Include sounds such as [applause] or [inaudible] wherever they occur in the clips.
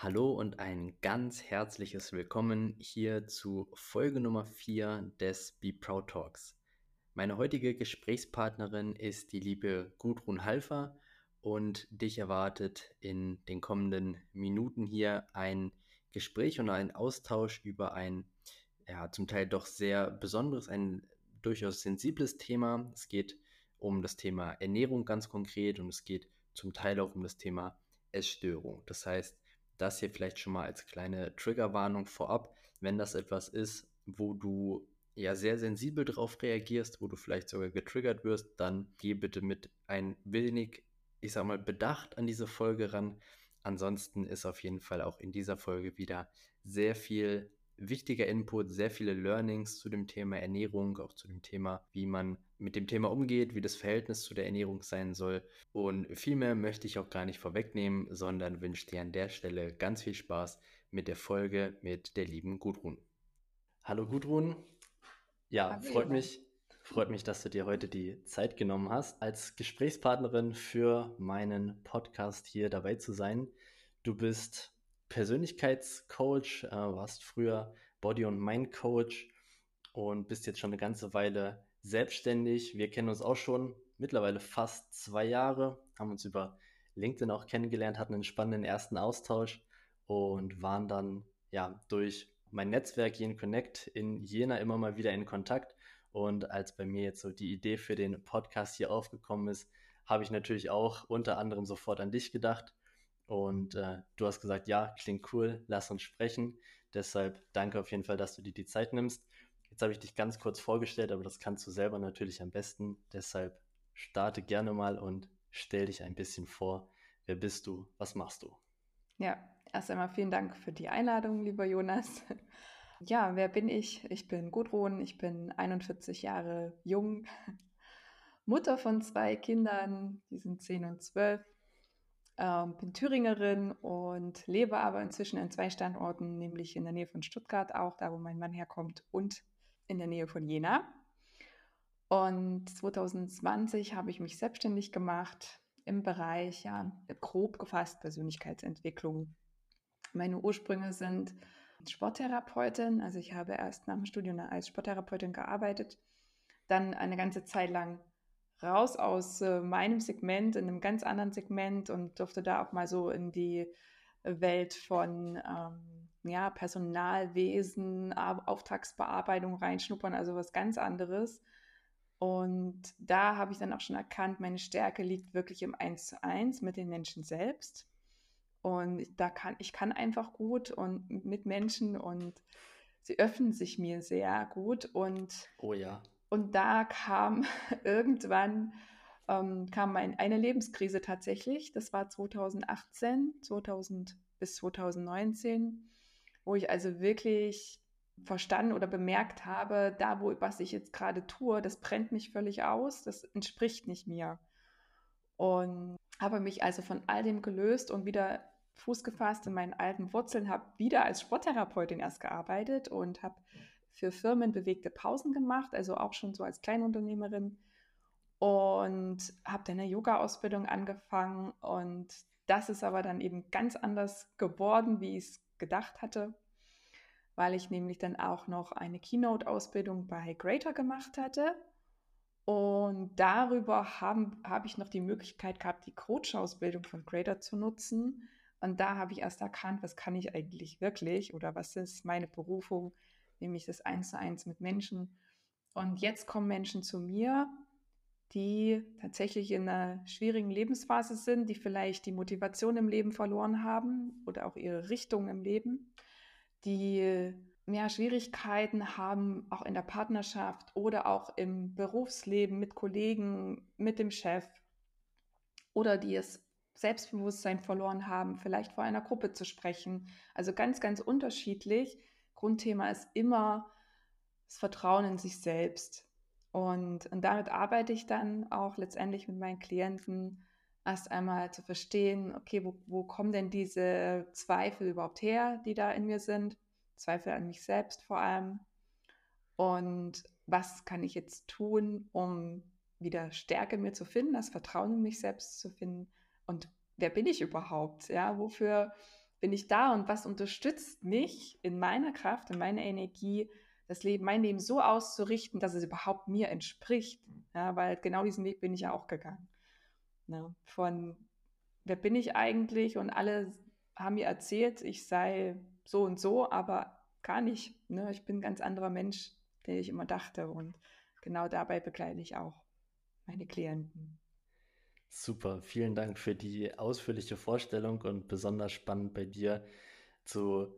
Hallo und ein ganz herzliches Willkommen hier zu Folge Nummer 4 des Be Proud Talks. Meine heutige Gesprächspartnerin ist die liebe Gudrun Halfer und dich erwartet in den kommenden Minuten hier ein Gespräch und ein Austausch über ein ja, zum Teil doch sehr besonderes, ein durchaus sensibles Thema. Es geht um das Thema Ernährung ganz konkret und es geht zum Teil auch um das Thema Essstörung. Das heißt, das hier vielleicht schon mal als kleine Triggerwarnung vorab, wenn das etwas ist, wo du ja sehr sensibel darauf reagierst, wo du vielleicht sogar getriggert wirst, dann geh bitte mit ein wenig, ich sag mal, Bedacht an diese Folge ran. Ansonsten ist auf jeden Fall auch in dieser Folge wieder sehr viel wichtiger Input, sehr viele Learnings zu dem Thema Ernährung, auch zu dem Thema, wie man mit dem Thema umgeht, wie das Verhältnis zu der Ernährung sein soll. Und viel mehr möchte ich auch gar nicht vorwegnehmen, sondern wünsche dir an der Stelle ganz viel Spaß mit der Folge mit der lieben Gudrun. Hallo Gudrun. Ja, Hallo. freut mich, freut mich, dass du dir heute die Zeit genommen hast, als Gesprächspartnerin für meinen Podcast hier dabei zu sein. Du bist Persönlichkeitscoach, äh, warst früher Body- und Mind-Coach und bist jetzt schon eine ganze Weile selbstständig. Wir kennen uns auch schon mittlerweile fast zwei Jahre, haben uns über LinkedIn auch kennengelernt, hatten einen spannenden ersten Austausch und waren dann ja durch mein Netzwerk Jen Connect in Jena immer mal wieder in Kontakt. Und als bei mir jetzt so die Idee für den Podcast hier aufgekommen ist, habe ich natürlich auch unter anderem sofort an dich gedacht und äh, du hast gesagt, ja, klingt cool, lass uns sprechen. Deshalb danke auf jeden Fall, dass du dir die Zeit nimmst. Jetzt habe ich dich ganz kurz vorgestellt, aber das kannst du selber natürlich am besten. Deshalb starte gerne mal und stell dich ein bisschen vor. Wer bist du? Was machst du? Ja, erst einmal vielen Dank für die Einladung, lieber Jonas. [laughs] Ja, wer bin ich? Ich bin Gudrun, ich bin 41 Jahre jung, [laughs] Mutter von zwei Kindern, die sind 10 und 12 ähm, bin Thüringerin und lebe aber inzwischen in zwei Standorten, nämlich in der Nähe von Stuttgart auch, da wo mein Mann herkommt, und in der Nähe von Jena. Und 2020 habe ich mich selbstständig gemacht im Bereich, ja, grob gefasst Persönlichkeitsentwicklung. Meine Ursprünge sind Sporttherapeutin, also ich habe erst nach dem Studium als Sporttherapeutin gearbeitet, dann eine ganze Zeit lang raus aus äh, meinem Segment in einem ganz anderen Segment und durfte da auch mal so in die Welt von ähm, ja, Personalwesen, Auftragsbearbeitung reinschnuppern, also was ganz anderes. Und da habe ich dann auch schon erkannt, meine Stärke liegt wirklich im Eins zu eins mit den Menschen selbst. Und da kann ich kann einfach gut und mit Menschen und sie öffnen sich mir sehr gut und oh ja. Und da kam [laughs] irgendwann ähm, kam ein, eine Lebenskrise tatsächlich. Das war 2018, 2000 bis 2019, wo ich also wirklich verstanden oder bemerkt habe, da wo was ich jetzt gerade tue, das brennt mich völlig aus, das entspricht nicht mir. Und habe mich also von all dem gelöst und wieder Fuß gefasst in meinen alten Wurzeln, habe wieder als Sporttherapeutin erst gearbeitet und habe für Firmen bewegte Pausen gemacht, also auch schon so als Kleinunternehmerin und habe dann eine Yoga-Ausbildung angefangen und das ist aber dann eben ganz anders geworden, wie ich es gedacht hatte, weil ich nämlich dann auch noch eine Keynote-Ausbildung bei Greater gemacht hatte und darüber habe hab ich noch die Möglichkeit gehabt, die Coach-Ausbildung von Greater zu nutzen und da habe ich erst erkannt, was kann ich eigentlich wirklich oder was ist meine Berufung, nämlich das Eins zu eins mit Menschen. Und jetzt kommen Menschen zu mir, die tatsächlich in einer schwierigen Lebensphase sind, die vielleicht die Motivation im Leben verloren haben oder auch ihre Richtung im Leben, die mehr Schwierigkeiten haben, auch in der Partnerschaft oder auch im Berufsleben mit Kollegen, mit dem Chef oder die es Selbstbewusstsein verloren haben, vielleicht vor einer Gruppe zu sprechen. Also ganz, ganz unterschiedlich. Grundthema ist immer das Vertrauen in sich selbst. Und, und damit arbeite ich dann auch letztendlich mit meinen Klienten erst einmal zu verstehen, okay, wo, wo kommen denn diese Zweifel überhaupt her, die da in mir sind? Zweifel an mich selbst vor allem. Und was kann ich jetzt tun, um wieder Stärke mir zu finden, das Vertrauen in mich selbst zu finden? Und wer bin ich überhaupt? Ja, wofür bin ich da und was unterstützt mich in meiner Kraft, in meiner Energie, das Leben, mein Leben so auszurichten, dass es überhaupt mir entspricht. Ja, weil genau diesen Weg bin ich ja auch gegangen. Ja, von wer bin ich eigentlich? Und alle haben mir erzählt, ich sei so und so, aber gar nicht. Ne? Ich bin ein ganz anderer Mensch, der ich immer dachte. Und genau dabei begleite ich auch meine Klienten. Super, vielen Dank für die ausführliche Vorstellung und besonders spannend bei dir zu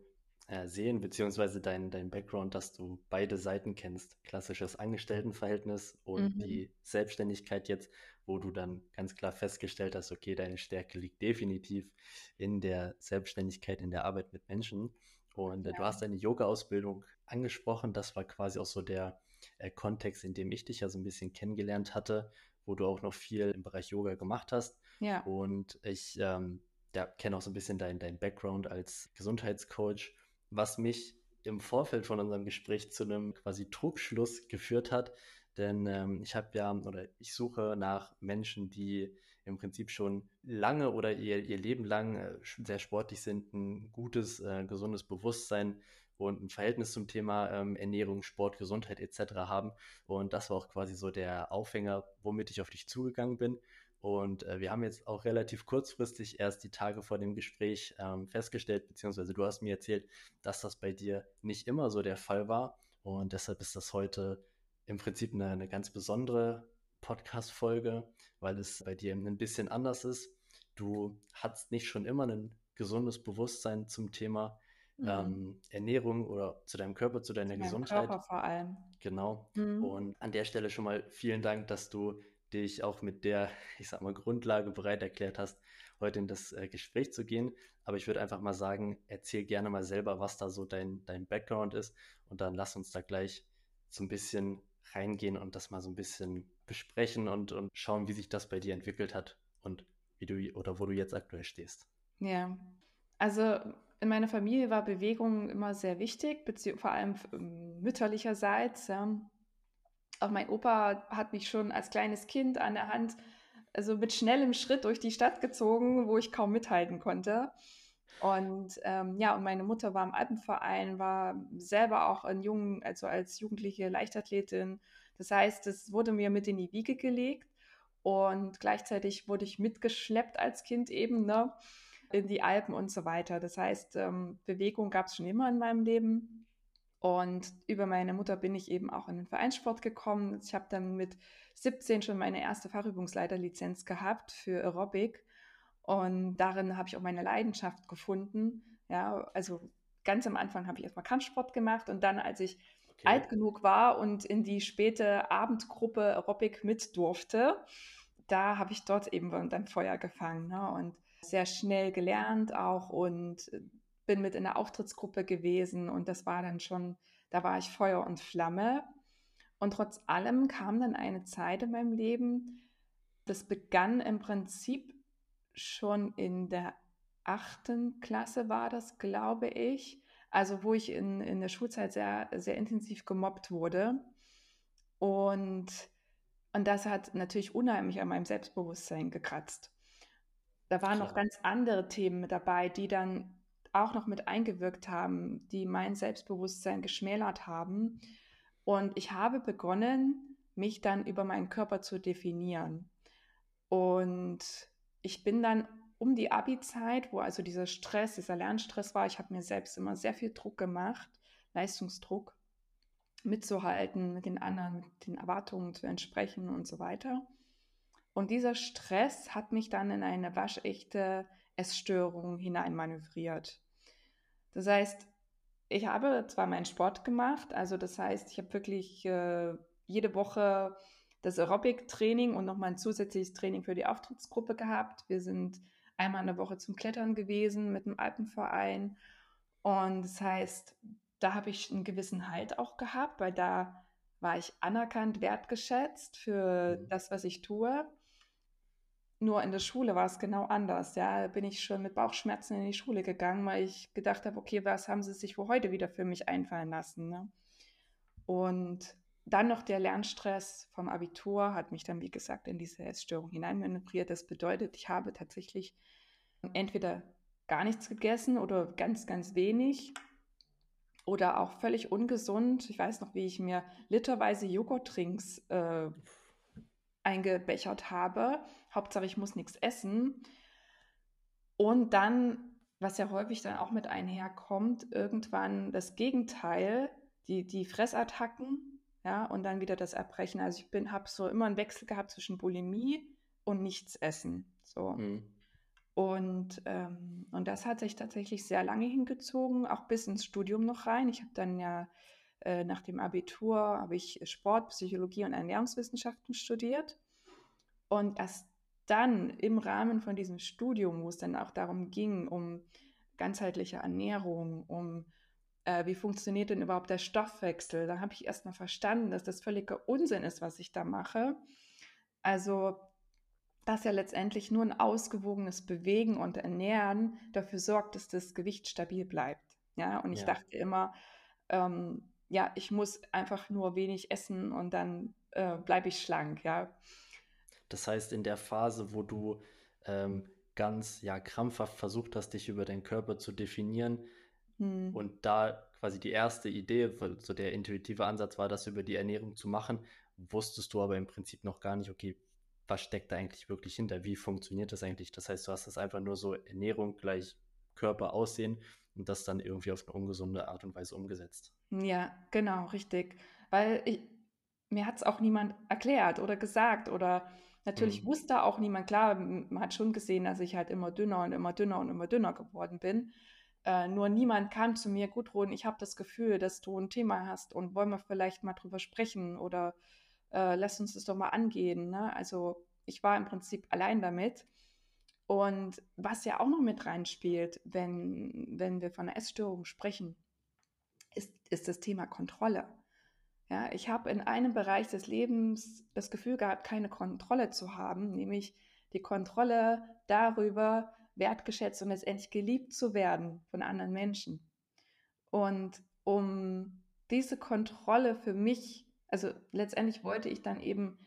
äh, sehen, beziehungsweise dein, dein Background, dass du beide Seiten kennst. Klassisches Angestelltenverhältnis und mhm. die Selbstständigkeit jetzt, wo du dann ganz klar festgestellt hast, okay, deine Stärke liegt definitiv in der Selbstständigkeit, in der Arbeit mit Menschen. Und äh, ja. du hast deine Yoga-Ausbildung angesprochen. Das war quasi auch so der äh, Kontext, in dem ich dich ja so ein bisschen kennengelernt hatte, wo du auch noch viel im Bereich Yoga gemacht hast. Ja. Und ich ähm, ja, kenne auch so ein bisschen dein, dein Background als Gesundheitscoach, was mich im Vorfeld von unserem Gespräch zu einem quasi Trugschluss geführt hat. Denn ähm, ich habe ja oder ich suche nach Menschen, die im Prinzip schon lange oder ihr, ihr Leben lang äh, sehr sportlich sind, ein gutes, äh, gesundes Bewusstsein und ein Verhältnis zum Thema ähm, Ernährung, Sport, Gesundheit etc. haben. Und das war auch quasi so der Aufhänger, womit ich auf dich zugegangen bin. Und äh, wir haben jetzt auch relativ kurzfristig erst die Tage vor dem Gespräch ähm, festgestellt, beziehungsweise du hast mir erzählt, dass das bei dir nicht immer so der Fall war. Und deshalb ist das heute im Prinzip eine, eine ganz besondere Podcast-Folge, weil es bei dir ein bisschen anders ist. Du hattest nicht schon immer ein gesundes Bewusstsein zum Thema mhm. ähm, Ernährung oder zu deinem Körper, zu deiner zu Gesundheit. Körper vor allem. Genau. Mhm. Und an der Stelle schon mal vielen Dank, dass du dich auch mit der, ich sag mal, Grundlage bereit erklärt hast, heute in das äh, Gespräch zu gehen. Aber ich würde einfach mal sagen, erzähl gerne mal selber, was da so dein, dein Background ist. Und dann lass uns da gleich so ein bisschen reingehen und das mal so ein bisschen besprechen und, und schauen, wie sich das bei dir entwickelt hat und wie du oder wo du jetzt aktuell stehst. Ja, also in meiner Familie war Bewegung immer sehr wichtig, vor allem mütterlicherseits. Ja. Auch mein Opa hat mich schon als kleines Kind an der Hand, also mit schnellem Schritt durch die Stadt gezogen, wo ich kaum mithalten konnte. Und ähm, ja, und meine Mutter war im Alpenverein, war selber auch in jungen, also als jugendliche Leichtathletin. Das heißt, es wurde mir mit in die Wiege gelegt und gleichzeitig wurde ich mitgeschleppt als Kind eben, ne? in die Alpen und so weiter. Das heißt, ähm, Bewegung gab es schon immer in meinem Leben. Und über meine Mutter bin ich eben auch in den Vereinssport gekommen. Ich habe dann mit 17 schon meine erste Fachübungsleiterlizenz gehabt für Aerobic. Und darin habe ich auch meine Leidenschaft gefunden. Ja, also ganz am Anfang habe ich erstmal Kampfsport gemacht und dann, als ich okay. alt genug war und in die späte Abendgruppe Aerobic mit durfte, da habe ich dort eben dann Feuer gefangen. Ne? Und sehr schnell gelernt auch und bin mit in der Auftrittsgruppe gewesen und das war dann schon, da war ich Feuer und Flamme. Und trotz allem kam dann eine Zeit in meinem Leben, das begann im Prinzip schon in der achten Klasse war das, glaube ich. Also wo ich in, in der Schulzeit sehr, sehr intensiv gemobbt wurde. Und, und das hat natürlich unheimlich an meinem Selbstbewusstsein gekratzt. Da waren Klar. noch ganz andere Themen mit dabei, die dann auch noch mit eingewirkt haben, die mein Selbstbewusstsein geschmälert haben. Und ich habe begonnen, mich dann über meinen Körper zu definieren. Und ich bin dann um die Abi-Zeit, wo also dieser Stress, dieser Lernstress war, ich habe mir selbst immer sehr viel Druck gemacht, Leistungsdruck, mitzuhalten, mit den anderen, mit den Erwartungen zu entsprechen und so weiter. Und dieser Stress hat mich dann in eine waschechte Essstörung hineinmanövriert. Das heißt, ich habe zwar meinen Sport gemacht, also das heißt, ich habe wirklich äh, jede Woche das Aerobic-Training und nochmal ein zusätzliches Training für die Auftrittsgruppe gehabt. Wir sind einmal in der Woche zum Klettern gewesen mit dem Alpenverein. Und das heißt, da habe ich einen gewissen Halt auch gehabt, weil da war ich anerkannt, wertgeschätzt für mhm. das, was ich tue. Nur in der Schule war es genau anders. Ja, bin ich schon mit Bauchschmerzen in die Schule gegangen, weil ich gedacht habe, okay, was haben sie sich wohl heute wieder für mich einfallen lassen? Ne? Und dann noch der Lernstress vom Abitur hat mich dann, wie gesagt, in diese Essstörung hineinmanövriert. Das bedeutet, ich habe tatsächlich entweder gar nichts gegessen oder ganz, ganz wenig oder auch völlig ungesund. Ich weiß noch, wie ich mir literweise Joghurtdrinks äh, eingebechert habe. Hauptsache, ich muss nichts essen. Und dann, was ja häufig dann auch mit einherkommt, irgendwann das Gegenteil, die, die Fressattacken, ja, und dann wieder das Erbrechen. Also ich bin, habe so immer einen Wechsel gehabt zwischen Bulimie und nichts essen. So. Mhm. Und, ähm, und das hat sich tatsächlich sehr lange hingezogen, auch bis ins Studium noch rein. Ich habe dann ja äh, nach dem Abitur habe ich Sport, Psychologie und Ernährungswissenschaften studiert. Und erst dann im Rahmen von diesem Studium, wo es dann auch darum ging, um ganzheitliche Ernährung, um äh, wie funktioniert denn überhaupt der Stoffwechsel, da habe ich erstmal verstanden, dass das völliger Unsinn ist, was ich da mache. Also dass ja letztendlich nur ein ausgewogenes Bewegen und Ernähren dafür sorgt, dass das Gewicht stabil bleibt. Ja, und ich ja. dachte immer, ähm, ja, ich muss einfach nur wenig essen und dann äh, bleibe ich schlank, ja. Das heißt, in der Phase, wo du ähm, ganz ja krampfhaft versucht hast, dich über deinen Körper zu definieren hm. und da quasi die erste Idee, so der intuitive Ansatz war, das über die Ernährung zu machen, wusstest du aber im Prinzip noch gar nicht, okay, was steckt da eigentlich wirklich hinter? Wie funktioniert das eigentlich? Das heißt, du hast das einfach nur so Ernährung gleich Körper aussehen und das dann irgendwie auf eine ungesunde Art und Weise umgesetzt. Ja, genau, richtig. Weil ich, mir hat es auch niemand erklärt oder gesagt oder natürlich mhm. wusste auch niemand, klar, man hat schon gesehen, dass ich halt immer dünner und immer dünner und immer dünner geworden bin. Äh, nur niemand kam zu mir, Gudrun, ich habe das Gefühl, dass du ein Thema hast und wollen wir vielleicht mal drüber sprechen oder äh, lass uns das doch mal angehen. Ne? Also ich war im Prinzip allein damit. Und was ja auch noch mit reinspielt, wenn, wenn wir von einer Essstörung sprechen, ist, das Thema Kontrolle. Ja, ich habe in einem Bereich des Lebens das Gefühl gehabt, keine Kontrolle zu haben, nämlich die Kontrolle darüber, wertgeschätzt und letztendlich geliebt zu werden von anderen Menschen. Und um diese Kontrolle für mich also letztendlich wollte ich dann eben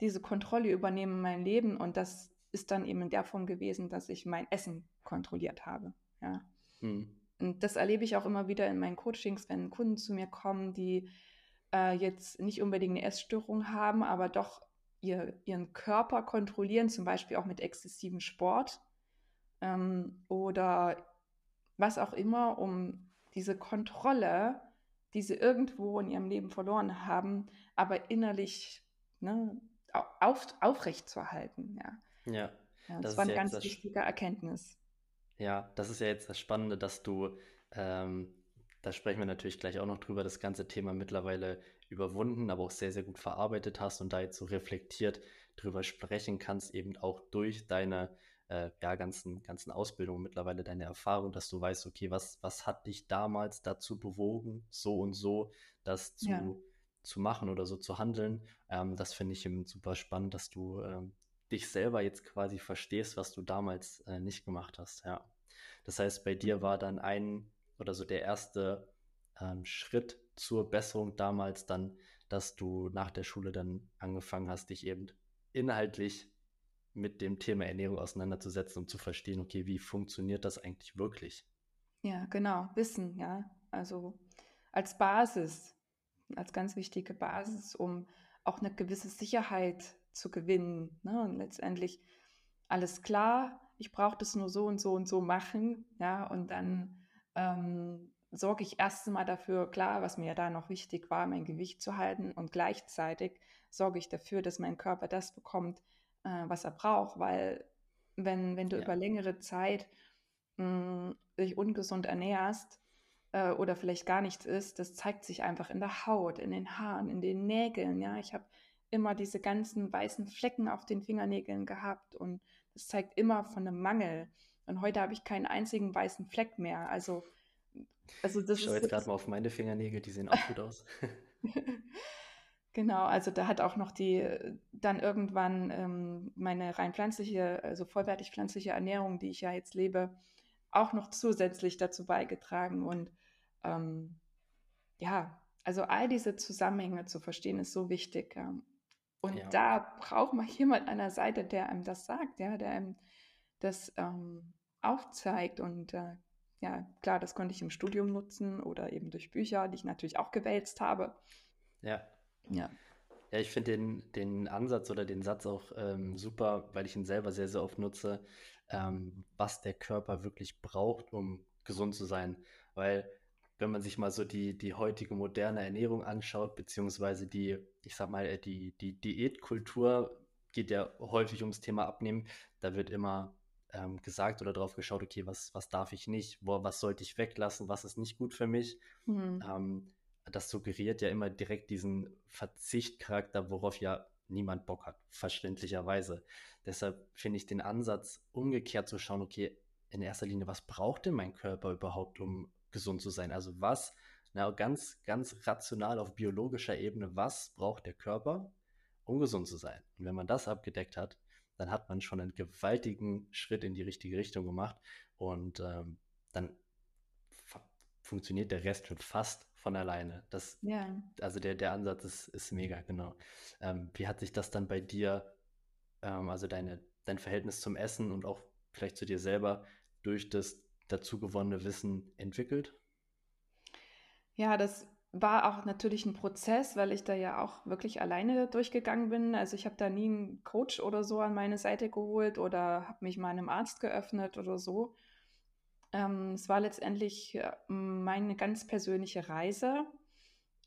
diese Kontrolle übernehmen in mein Leben und das ist dann eben in der Form gewesen, dass ich mein Essen kontrolliert habe. Ja. Hm. Und das erlebe ich auch immer wieder in meinen Coachings, wenn Kunden zu mir kommen, die äh, jetzt nicht unbedingt eine Essstörung haben, aber doch ihr, ihren Körper kontrollieren, zum Beispiel auch mit exzessivem Sport ähm, oder was auch immer, um diese Kontrolle die sie irgendwo in ihrem Leben verloren haben, aber innerlich ne, auf, aufrecht zu. Ja, ja, ja das, das war eine ja ganz wichtige Erkenntnis. Ja, das ist ja jetzt das Spannende, dass du, ähm, da sprechen wir natürlich gleich auch noch drüber, das ganze Thema mittlerweile überwunden, aber auch sehr, sehr gut verarbeitet hast und da jetzt so reflektiert drüber sprechen kannst, eben auch durch deine äh, ja, ganzen, ganzen Ausbildungen mittlerweile deine Erfahrung, dass du weißt, okay, was, was hat dich damals dazu bewogen, so und so das zu, ja. zu machen oder so zu handeln. Ähm, das finde ich eben super spannend, dass du ähm, dich selber jetzt quasi verstehst, was du damals äh, nicht gemacht hast. Ja. Das heißt, bei dir war dann ein oder so der erste ähm, Schritt zur Besserung damals dann, dass du nach der Schule dann angefangen hast, dich eben inhaltlich mit dem Thema Ernährung auseinanderzusetzen, um zu verstehen, okay, wie funktioniert das eigentlich wirklich? Ja, genau, Wissen, ja. Also als Basis, als ganz wichtige Basis, um auch eine gewisse Sicherheit zu gewinnen. Ne? Und letztendlich alles klar, ich brauche das nur so und so und so machen, ja, und dann ähm, sorge ich erst einmal dafür, klar, was mir da noch wichtig war, mein Gewicht zu halten und gleichzeitig sorge ich dafür, dass mein Körper das bekommt, äh, was er braucht, weil wenn, wenn du ja. über längere Zeit mh, hm, dich ungesund ernährst äh, oder vielleicht gar nichts isst, das zeigt sich einfach in der Haut, in den Haaren, in den Nägeln. Ja, ich habe immer diese ganzen weißen Flecken auf den Fingernägeln gehabt und das zeigt immer von einem Mangel. Und heute habe ich keinen einzigen weißen Fleck mehr. Also, also das ich schaue jetzt gerade mal auf meine Fingernägel, die sehen auch gut aus. [laughs] Genau, also da hat auch noch die dann irgendwann ähm, meine rein pflanzliche, also vollwertig pflanzliche Ernährung, die ich ja jetzt lebe, auch noch zusätzlich dazu beigetragen. Und ähm, ja, also all diese Zusammenhänge zu verstehen, ist so wichtig. Ja. Und ja. da braucht man [laughs] jemand an der Seite, der einem das sagt, ja, der einem das ähm, aufzeigt. Und äh, ja, klar, das konnte ich im Studium nutzen oder eben durch Bücher, die ich natürlich auch gewälzt habe. Ja. Ja. Ja, ich finde den, den Ansatz oder den Satz auch ähm, super, weil ich ihn selber sehr, sehr oft nutze, ähm, was der Körper wirklich braucht, um gesund zu sein. Weil wenn man sich mal so die, die heutige moderne Ernährung anschaut, beziehungsweise die, ich sag mal, die, die Diätkultur geht ja häufig ums Thema Abnehmen. Da wird immer ähm, gesagt oder drauf geschaut, okay, was, was darf ich nicht, wo, was sollte ich weglassen, was ist nicht gut für mich. Mhm. Ähm, das suggeriert ja immer direkt diesen Verzichtcharakter, worauf ja niemand Bock hat, verständlicherweise. Deshalb finde ich den Ansatz, umgekehrt zu schauen, okay, in erster Linie, was braucht denn mein Körper überhaupt, um gesund zu sein? Also was, na, ganz, ganz rational auf biologischer Ebene, was braucht der Körper, um gesund zu sein? Und wenn man das abgedeckt hat, dann hat man schon einen gewaltigen Schritt in die richtige Richtung gemacht und ähm, dann funktioniert der Rest schon fast von alleine. Das, ja. Also der, der Ansatz ist, ist mega, genau. Ähm, wie hat sich das dann bei dir, ähm, also deine, dein Verhältnis zum Essen und auch vielleicht zu dir selber durch das dazu gewonnene Wissen entwickelt? Ja, das war auch natürlich ein Prozess, weil ich da ja auch wirklich alleine durchgegangen bin. Also ich habe da nie einen Coach oder so an meine Seite geholt oder habe mich meinem Arzt geöffnet oder so. Ähm, es war letztendlich äh, meine ganz persönliche Reise.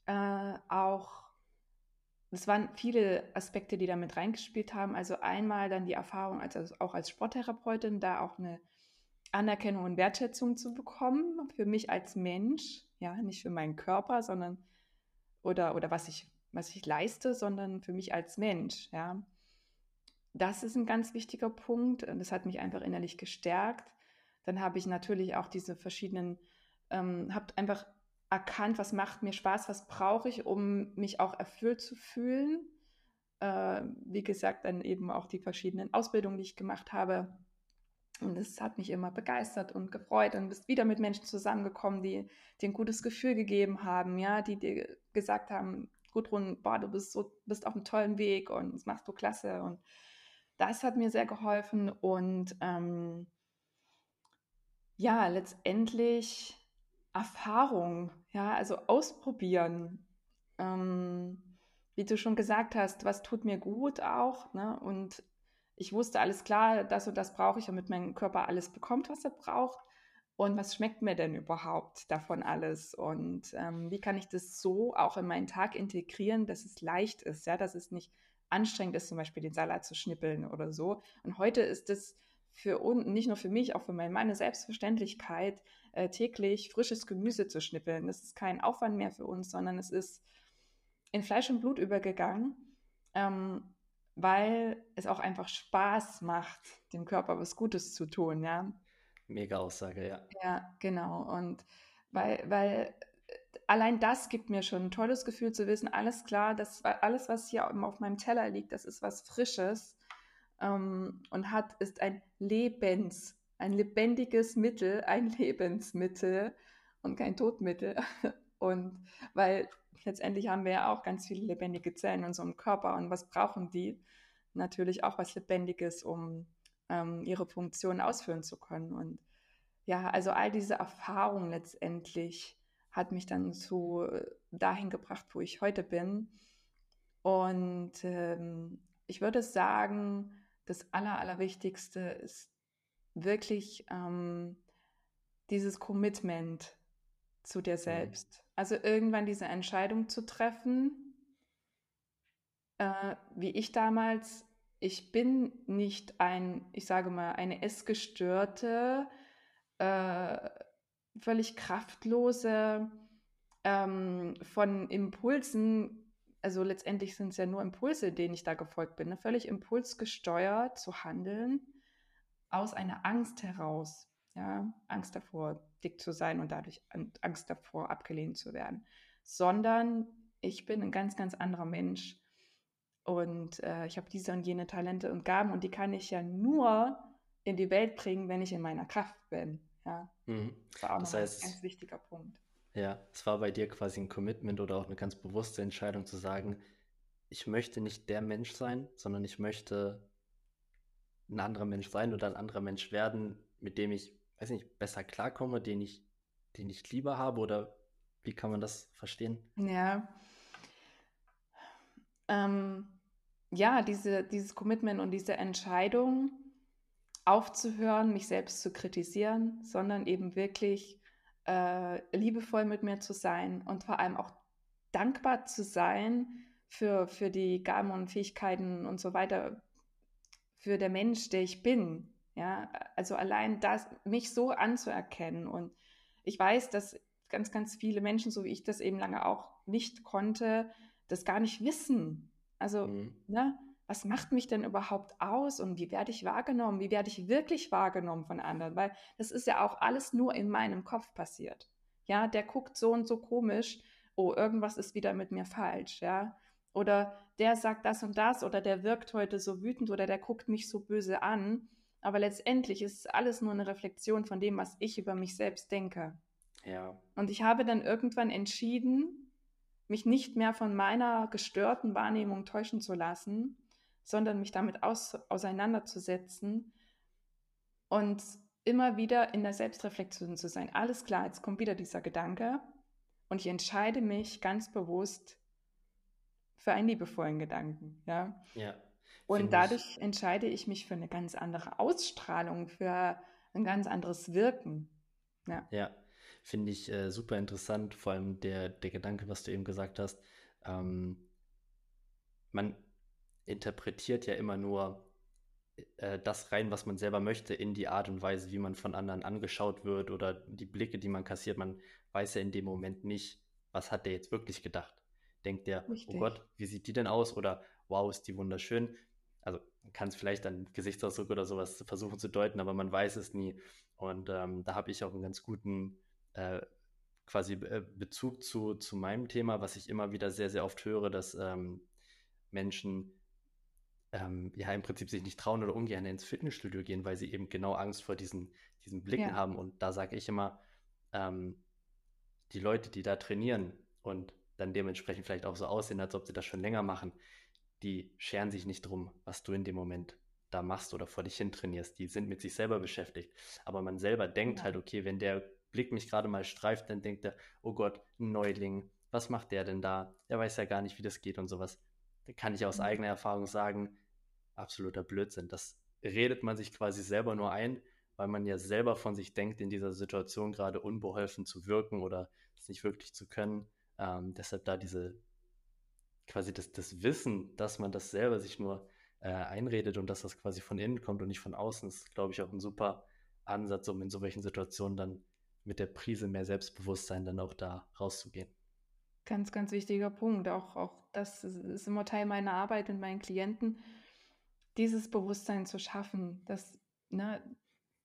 Äh, auch, es waren viele Aspekte, die da mit reingespielt haben. Also einmal dann die Erfahrung, als, also auch als Sporttherapeutin, da auch eine Anerkennung und Wertschätzung zu bekommen für mich als Mensch, ja, nicht für meinen Körper, sondern oder, oder was ich, was ich leiste, sondern für mich als Mensch, ja. Das ist ein ganz wichtiger Punkt. Das hat mich einfach innerlich gestärkt. Dann habe ich natürlich auch diese verschiedenen, ähm, habe einfach erkannt, was macht mir Spaß, was brauche ich, um mich auch erfüllt zu fühlen. Äh, wie gesagt, dann eben auch die verschiedenen Ausbildungen, die ich gemacht habe, und es hat mich immer begeistert und gefreut und bist wieder mit Menschen zusammengekommen, die dir ein gutes Gefühl gegeben haben, ja, die dir gesagt haben, Gudrun, boah, du bist so, bist auf einem tollen Weg und das machst du klasse. Und das hat mir sehr geholfen. Und ähm, ja, letztendlich Erfahrung, ja, also ausprobieren. Ähm, wie du schon gesagt hast, was tut mir gut auch, ne? Und ich wusste alles klar, das und das brauche ich, damit mein Körper alles bekommt, was er braucht. Und was schmeckt mir denn überhaupt davon alles? Und ähm, wie kann ich das so auch in meinen Tag integrieren, dass es leicht ist, ja, dass es nicht anstrengend ist, zum Beispiel den Salat zu schnippeln oder so. Und heute ist es für uns, nicht nur für mich, auch für meinen Mann eine Selbstverständlichkeit, äh, täglich frisches Gemüse zu schnippeln. Das ist kein Aufwand mehr für uns, sondern es ist in Fleisch und Blut übergegangen. Ähm, weil es auch einfach Spaß macht, dem Körper was Gutes zu tun, ja. Mega Aussage, ja. Ja, genau. Und weil, weil äh, allein das gibt mir schon ein tolles Gefühl zu wissen, alles klar, das alles, was hier auf meinem Teller liegt, das ist was Frisches ähm, und hat, ist ein Lebens, ein lebendiges Mittel, ein Lebensmittel und kein Todmittel. [laughs] Und weil letztendlich haben wir ja auch ganz viele lebendige Zellen in unserem Körper und was brauchen die? Natürlich auch was Lebendiges, um ähm, ihre Funktion ausführen zu können. Und ja, also all diese Erfahrung letztendlich hat mich dann zu äh, dahin gebracht, wo ich heute bin. Und ähm, ich würde sagen, das Aller, Allerwichtigste ist wirklich ähm, dieses Commitment zu dir mhm. selbst. Also irgendwann diese Entscheidung zu treffen, äh, wie ich damals, ich bin nicht ein, ich sage mal, eine essgestörte, äh, völlig kraftlose, ähm, von Impulsen, also letztendlich sind es ja nur Impulse, denen ich da gefolgt bin, ne? völlig impulsgesteuert zu handeln, aus einer Angst heraus. Ja, Angst davor, dick zu sein und dadurch Angst davor, abgelehnt zu werden, sondern ich bin ein ganz, ganz anderer Mensch und äh, ich habe diese und jene Talente und Gaben und die kann ich ja nur in die Welt bringen, wenn ich in meiner Kraft bin. Ja, mhm. das war auch das heißt, ein ganz wichtiger Punkt. Ja, es war bei dir quasi ein Commitment oder auch eine ganz bewusste Entscheidung zu sagen, ich möchte nicht der Mensch sein, sondern ich möchte ein anderer Mensch sein oder ein anderer Mensch werden, mit dem ich, weiß nicht, besser klarkomme, den ich, den ich lieber habe oder wie kann man das verstehen? Ja. Ähm, ja, diese, dieses Commitment und diese Entscheidung, aufzuhören, mich selbst zu kritisieren, sondern eben wirklich äh, liebevoll mit mir zu sein und vor allem auch dankbar zu sein für, für die Gaben und Fähigkeiten und so weiter, für der Mensch, der ich bin. Ja, also allein das, mich so anzuerkennen. Und ich weiß, dass ganz, ganz viele Menschen, so wie ich das eben lange auch nicht konnte, das gar nicht wissen. Also, mhm. ne, was macht mich denn überhaupt aus und wie werde ich wahrgenommen? Wie werde ich wirklich wahrgenommen von anderen? Weil das ist ja auch alles nur in meinem Kopf passiert. Ja, der guckt so und so komisch. Oh, irgendwas ist wieder mit mir falsch. Ja, oder der sagt das und das oder der wirkt heute so wütend oder der guckt mich so böse an. Aber letztendlich ist alles nur eine Reflexion von dem, was ich über mich selbst denke. Ja. Und ich habe dann irgendwann entschieden, mich nicht mehr von meiner gestörten Wahrnehmung täuschen zu lassen, sondern mich damit aus, auseinanderzusetzen und immer wieder in der Selbstreflexion zu sein. Alles klar, jetzt kommt wieder dieser Gedanke und ich entscheide mich ganz bewusst für einen liebevollen Gedanken. Ja. ja und dadurch entscheide ich mich für eine ganz andere Ausstrahlung, für ein ganz anderes Wirken. Ja. ja finde ich äh, super interessant, vor allem der, der Gedanke, was du eben gesagt hast. Ähm, man interpretiert ja immer nur äh, das rein, was man selber möchte, in die Art und Weise, wie man von anderen angeschaut wird oder die Blicke, die man kassiert. Man weiß ja in dem Moment nicht, was hat der jetzt wirklich gedacht. Denkt der, oh Richtig. oh Gott, wie sieht die denn aus? Oder wow, ist die wunderschön. Also man kann es vielleicht an Gesichtsausdruck oder sowas versuchen zu deuten, aber man weiß es nie. Und ähm, da habe ich auch einen ganz guten äh, quasi äh, Bezug zu, zu meinem Thema, was ich immer wieder sehr, sehr oft höre, dass ähm, Menschen ähm, ja im Prinzip sich nicht trauen oder ungern ins Fitnessstudio gehen, weil sie eben genau Angst vor diesen, diesen Blicken ja. haben. Und da sage ich immer, ähm, die Leute, die da trainieren und dann dementsprechend vielleicht auch so aussehen, als ob sie das schon länger machen, die scheren sich nicht drum, was du in dem Moment da machst oder vor dich hin trainierst. Die sind mit sich selber beschäftigt. Aber man selber denkt ja. halt, okay, wenn der Blick mich gerade mal streift, dann denkt er, oh Gott, ein Neuling, was macht der denn da? Der weiß ja gar nicht, wie das geht und sowas. Da kann ich aus mhm. eigener Erfahrung sagen, absoluter Blödsinn. Das redet man sich quasi selber nur ein, weil man ja selber von sich denkt, in dieser Situation gerade unbeholfen zu wirken oder es nicht wirklich zu können. Ähm, deshalb da diese quasi das, das Wissen, dass man das selber sich nur äh, einredet und dass das quasi von innen kommt und nicht von außen, ist, glaube ich, auch ein super Ansatz, um in so welchen Situationen dann mit der Prise mehr Selbstbewusstsein dann auch da rauszugehen. Ganz, ganz wichtiger Punkt. Auch, auch das ist immer Teil meiner Arbeit mit meinen Klienten, dieses Bewusstsein zu schaffen, dass ne,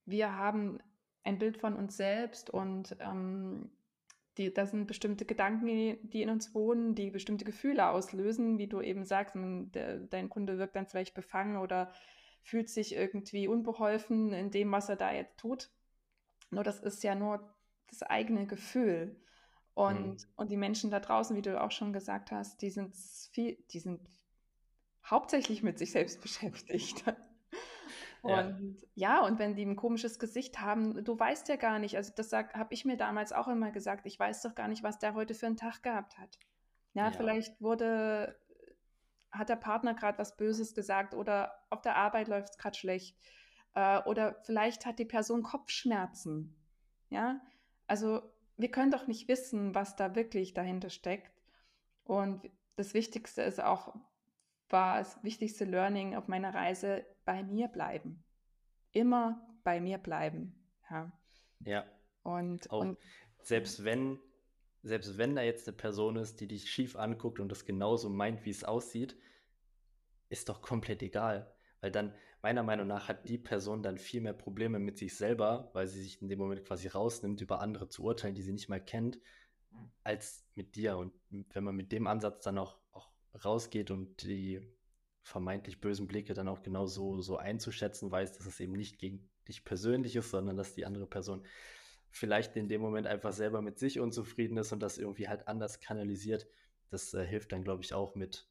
wir haben ein Bild von uns selbst und ähm, die, das sind bestimmte Gedanken, die in uns wohnen, die bestimmte Gefühle auslösen, wie du eben sagst, der, dein Kunde wirkt dann vielleicht befangen oder fühlt sich irgendwie unbeholfen in dem, was er da jetzt tut. Nur das ist ja nur das eigene Gefühl. Und, mhm. und die Menschen da draußen, wie du auch schon gesagt hast, die sind viel, die sind hauptsächlich mit sich selbst [laughs] beschäftigt. Und ja. ja, und wenn die ein komisches Gesicht haben, du weißt ja gar nicht, also das habe ich mir damals auch immer gesagt, ich weiß doch gar nicht, was der heute für einen Tag gehabt hat. Ja, ja. vielleicht wurde, hat der Partner gerade was Böses gesagt oder auf der Arbeit läuft es gerade schlecht. Äh, oder vielleicht hat die Person Kopfschmerzen. Ja, also wir können doch nicht wissen, was da wirklich dahinter steckt. Und das Wichtigste ist auch, war das wichtigste Learning auf meiner Reise, bei mir bleiben. Immer bei mir bleiben. Ja. Ja. Und, auch und selbst wenn, selbst wenn da jetzt eine Person ist, die dich schief anguckt und das genauso meint, wie es aussieht, ist doch komplett egal. Weil dann, meiner Meinung nach, hat die Person dann viel mehr Probleme mit sich selber, weil sie sich in dem Moment quasi rausnimmt, über andere zu urteilen, die sie nicht mal kennt, als mit dir. Und wenn man mit dem Ansatz dann auch, auch rausgeht und die vermeintlich bösen Blicke dann auch genau so, so einzuschätzen weiß, dass es eben nicht gegen dich persönlich ist, sondern dass die andere Person vielleicht in dem Moment einfach selber mit sich unzufrieden ist und das irgendwie halt anders kanalisiert. Das äh, hilft dann, glaube ich, auch mit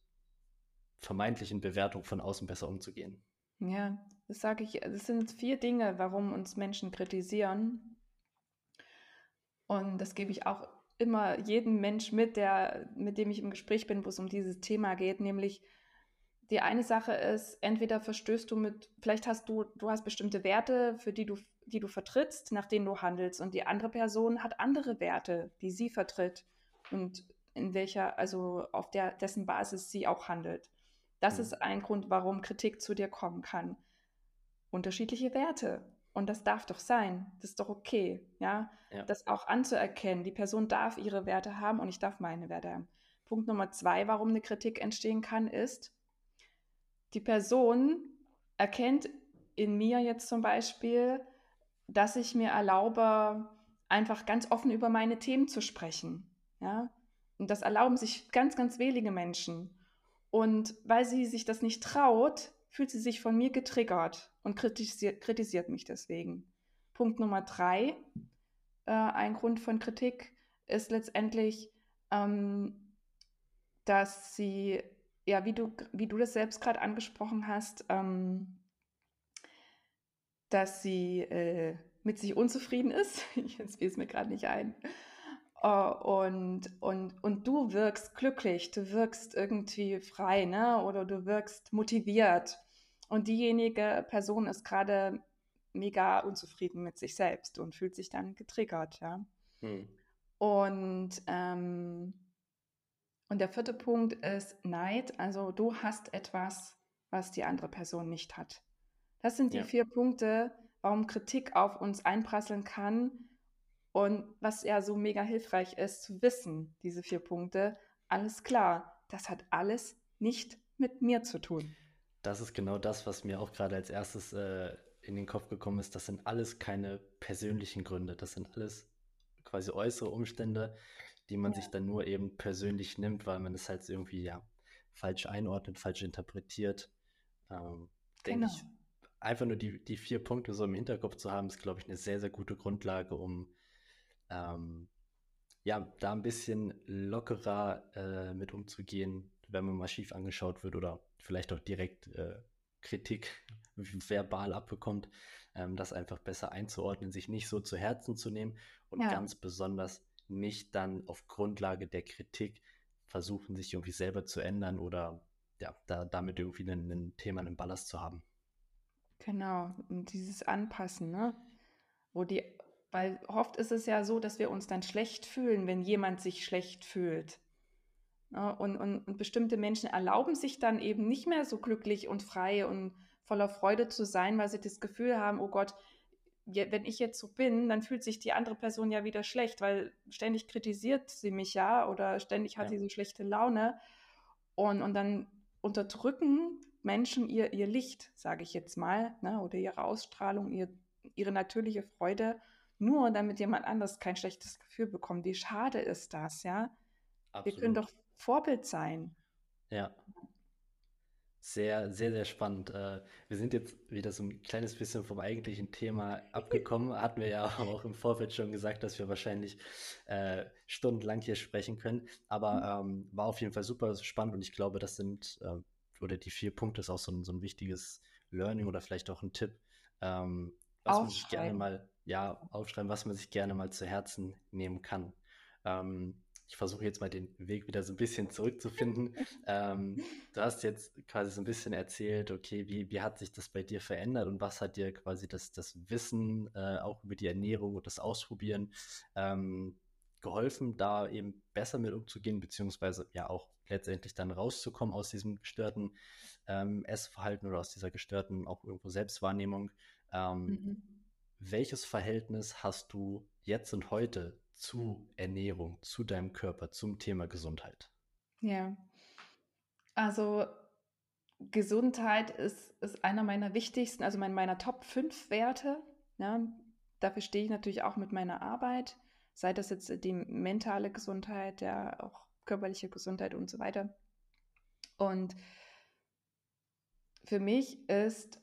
vermeintlichen Bewertungen von außen besser umzugehen. Ja, das sage ich, das sind vier Dinge, warum uns Menschen kritisieren. Und das gebe ich auch immer jedem Mensch mit, der, mit dem ich im Gespräch bin, wo es um dieses Thema geht, nämlich die eine Sache ist, entweder verstößt du mit, vielleicht hast du, du hast bestimmte Werte, für die du, die du vertrittst, nach denen du handelst, und die andere Person hat andere Werte, die sie vertritt und in welcher, also auf der, dessen Basis sie auch handelt. Das mhm. ist ein Grund, warum Kritik zu dir kommen kann. Unterschiedliche Werte. Und das darf doch sein. Das ist doch okay, ja? ja. Das auch anzuerkennen. Die Person darf ihre Werte haben und ich darf meine Werte haben. Punkt Nummer zwei, warum eine Kritik entstehen kann, ist, die Person erkennt in mir jetzt zum Beispiel, dass ich mir erlaube, einfach ganz offen über meine Themen zu sprechen. Ja? Und das erlauben sich ganz, ganz wenige Menschen. Und weil sie sich das nicht traut, fühlt sie sich von mir getriggert und kritisiert, kritisiert mich deswegen. Punkt Nummer drei, äh, ein Grund von Kritik ist letztendlich, ähm, dass sie ja, wie du, wie du das selbst gerade angesprochen hast, ähm, dass sie äh, mit sich unzufrieden ist. [laughs] Jetzt fiel es mir gerade nicht ein. Uh, und, und, und du wirkst glücklich, du wirkst irgendwie frei, ne? Oder du wirkst motiviert. Und diejenige Person ist gerade mega unzufrieden mit sich selbst und fühlt sich dann getriggert, ja. Hm. Und ähm, und der vierte Punkt ist Neid. Also du hast etwas, was die andere Person nicht hat. Das sind die ja. vier Punkte, warum Kritik auf uns einprasseln kann und was ja so mega hilfreich ist zu wissen, diese vier Punkte. Alles klar, das hat alles nicht mit mir zu tun. Das ist genau das, was mir auch gerade als erstes äh, in den Kopf gekommen ist. Das sind alles keine persönlichen Gründe. Das sind alles quasi äußere Umstände, die man ja. sich dann nur eben persönlich nimmt, weil man es halt irgendwie ja falsch einordnet, falsch interpretiert. Ähm, Denke genau. ich, einfach nur die, die vier Punkte so im Hinterkopf zu haben, ist, glaube ich, eine sehr, sehr gute Grundlage, um ähm, ja, da ein bisschen lockerer äh, mit umzugehen, wenn man mal schief angeschaut wird oder vielleicht auch direkt äh, Kritik [laughs] verbal abbekommt, ähm, das einfach besser einzuordnen, sich nicht so zu Herzen zu nehmen und ja. ganz besonders nicht dann auf Grundlage der Kritik versuchen, sich irgendwie selber zu ändern oder ja, da, damit irgendwie ein, ein Thema, einen Ballast zu haben. Genau, und dieses Anpassen, ne? Wo die, weil oft ist es ja so, dass wir uns dann schlecht fühlen, wenn jemand sich schlecht fühlt. Ne? Und, und, und bestimmte Menschen erlauben sich dann eben nicht mehr so glücklich und frei und voller Freude zu sein, weil sie das Gefühl haben, oh Gott, wenn ich jetzt so bin, dann fühlt sich die andere Person ja wieder schlecht, weil ständig kritisiert sie mich ja oder ständig hat ja. sie so schlechte Laune. Und, und dann unterdrücken Menschen ihr, ihr Licht, sage ich jetzt mal, ne, oder ihre Ausstrahlung, ihr, ihre natürliche Freude, nur damit jemand anders kein schlechtes Gefühl bekommt. Wie schade ist das, ja? Absolut. Wir können doch Vorbild sein. Ja. Sehr, sehr, sehr spannend. Äh, wir sind jetzt wieder so ein kleines bisschen vom eigentlichen Thema abgekommen. [laughs] Hatten wir ja auch im Vorfeld schon gesagt, dass wir wahrscheinlich äh, stundenlang hier sprechen können. Aber mhm. ähm, war auf jeden Fall super spannend und ich glaube, das sind, äh, oder die vier Punkte ist auch so ein, so ein wichtiges Learning oder vielleicht auch ein Tipp, ähm, was man sich gerne mal, ja, aufschreiben, was man sich gerne mal zu Herzen nehmen kann. Ähm, ich versuche jetzt mal den Weg wieder so ein bisschen zurückzufinden. ähm, du hast jetzt quasi so ein bisschen erzählt, okay, wie, wie hat sich das bei dir verändert und was hat dir quasi das, das Wissen äh, auch über die Ernährung und das Ausprobieren ähm, geholfen, da eben besser mit umzugehen, beziehungsweise ja auch letztendlich dann rauszukommen aus diesem gestörten ähm, Essverhalten oder aus dieser gestörten auch irgendwo Selbstwahrnehmung. Ähm, mhm. Welches Verhältnis hast du jetzt und heute zu Ernährung, zu deinem Körper, zum Thema Gesundheit? Ja, also Gesundheit ist, ist einer meiner wichtigsten, also mein, meiner Top 5 Werte. Ja, dafür stehe ich natürlich auch mit meiner Arbeit, sei das jetzt die mentale Gesundheit, ja, auch körperliche Gesundheit und so weiter. Und für mich ist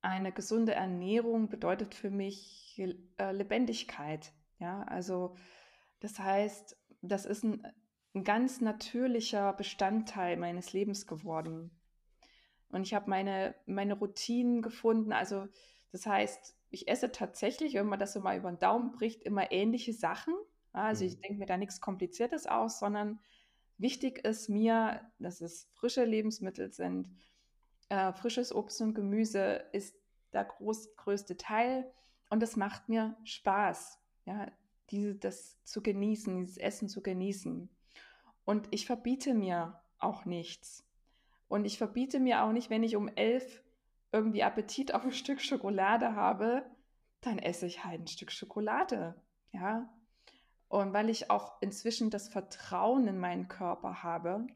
eine gesunde Ernährung bedeutet für mich äh, Lebendigkeit. Ja, also das heißt, das ist ein, ein ganz natürlicher Bestandteil meines Lebens geworden. Und ich habe meine, meine Routinen gefunden. Also das heißt, ich esse tatsächlich, wenn man das so mal über den Daumen bricht, immer ähnliche Sachen. Also mhm. ich denke mir da nichts Kompliziertes aus, sondern wichtig ist mir, dass es frische Lebensmittel sind. Äh, frisches Obst und Gemüse ist der groß, größte Teil und es macht mir Spaß, ja, diese, das zu genießen, dieses Essen zu genießen. Und ich verbiete mir auch nichts. Und ich verbiete mir auch nicht, wenn ich um elf irgendwie Appetit auf ein Stück Schokolade habe, dann esse ich halt ein Stück Schokolade. Ja. Und weil ich auch inzwischen das Vertrauen in meinen Körper habe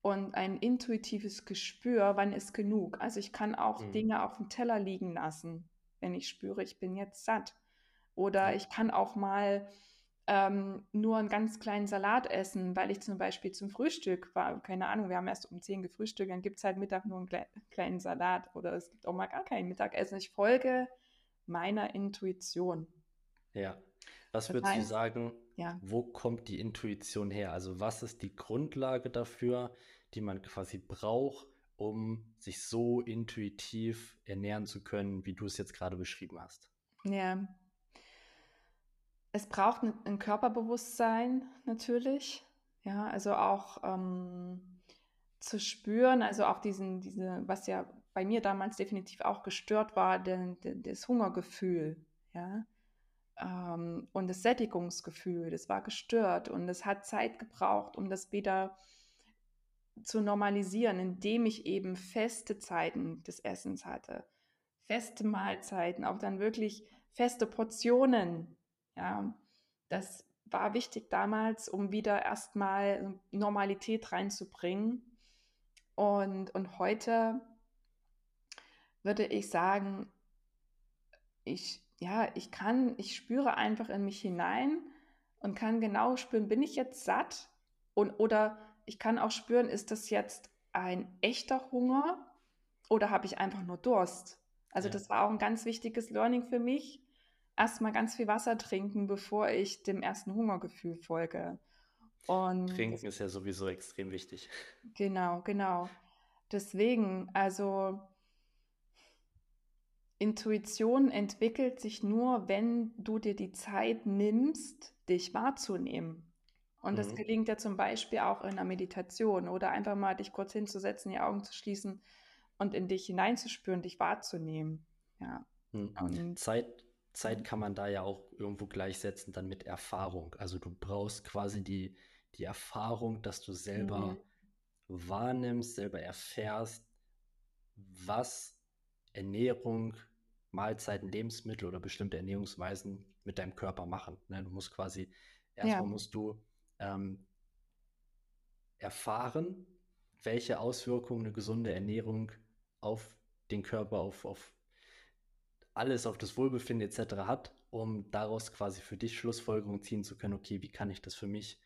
und ein intuitives Gespür, wann ist genug. Also ich kann auch mhm. Dinge auf dem Teller liegen lassen, wenn ich spüre, ich bin jetzt satt. Oder ich kann auch mal ähm, nur einen ganz kleinen Salat essen, weil ich zum Beispiel zum Frühstück war, keine Ahnung, wir haben erst um 10 gefrühstückt, dann gibt es halt Mittag nur einen kle kleinen Salat oder es gibt auch mal gar kein Mittagessen. Ich folge meiner Intuition. Ja. Was das würdest heißt, du sagen, ja. wo kommt die Intuition her? Also was ist die Grundlage dafür, die man quasi braucht, um sich so intuitiv ernähren zu können, wie du es jetzt gerade beschrieben hast? Ja, es braucht ein, ein Körperbewusstsein natürlich, ja, also auch ähm, zu spüren, also auch diesen, diese, was ja bei mir damals definitiv auch gestört war, den, den, das Hungergefühl, ja, ähm, und das Sättigungsgefühl, das war gestört und es hat Zeit gebraucht, um das wieder zu normalisieren, indem ich eben feste Zeiten des Essens hatte, feste Mahlzeiten, auch dann wirklich feste Portionen, ja, das war wichtig damals, um wieder erstmal Normalität reinzubringen. Und, und heute würde ich sagen, ich, ja, ich kann, ich spüre einfach in mich hinein und kann genau spüren, bin ich jetzt satt? Und, oder ich kann auch spüren, ist das jetzt ein echter Hunger oder habe ich einfach nur Durst? Also ja. das war auch ein ganz wichtiges Learning für mich, erstmal ganz viel Wasser trinken, bevor ich dem ersten Hungergefühl folge. Und Trinken ist ja sowieso extrem wichtig. Genau, genau. Deswegen, also Intuition entwickelt sich nur, wenn du dir die Zeit nimmst, dich wahrzunehmen. Und mhm. das gelingt ja zum Beispiel auch in einer Meditation oder einfach mal dich kurz hinzusetzen, die Augen zu schließen und in dich hineinzuspüren, dich wahrzunehmen. Ja. Mhm. Zeit, Zeit kann man da ja auch irgendwo gleichsetzen dann mit Erfahrung. Also du brauchst quasi die, die Erfahrung, dass du selber mhm. wahrnimmst, selber erfährst, was Ernährung, Mahlzeiten, Lebensmittel oder bestimmte Ernährungsweisen mit deinem Körper machen. Ne? Du musst quasi, erstmal ja. musst du ähm, erfahren, welche Auswirkungen eine gesunde Ernährung auf den Körper, auf, auf alles auf das Wohlbefinden etc. hat, um daraus quasi für dich Schlussfolgerungen ziehen zu können, okay, wie kann ich das für mich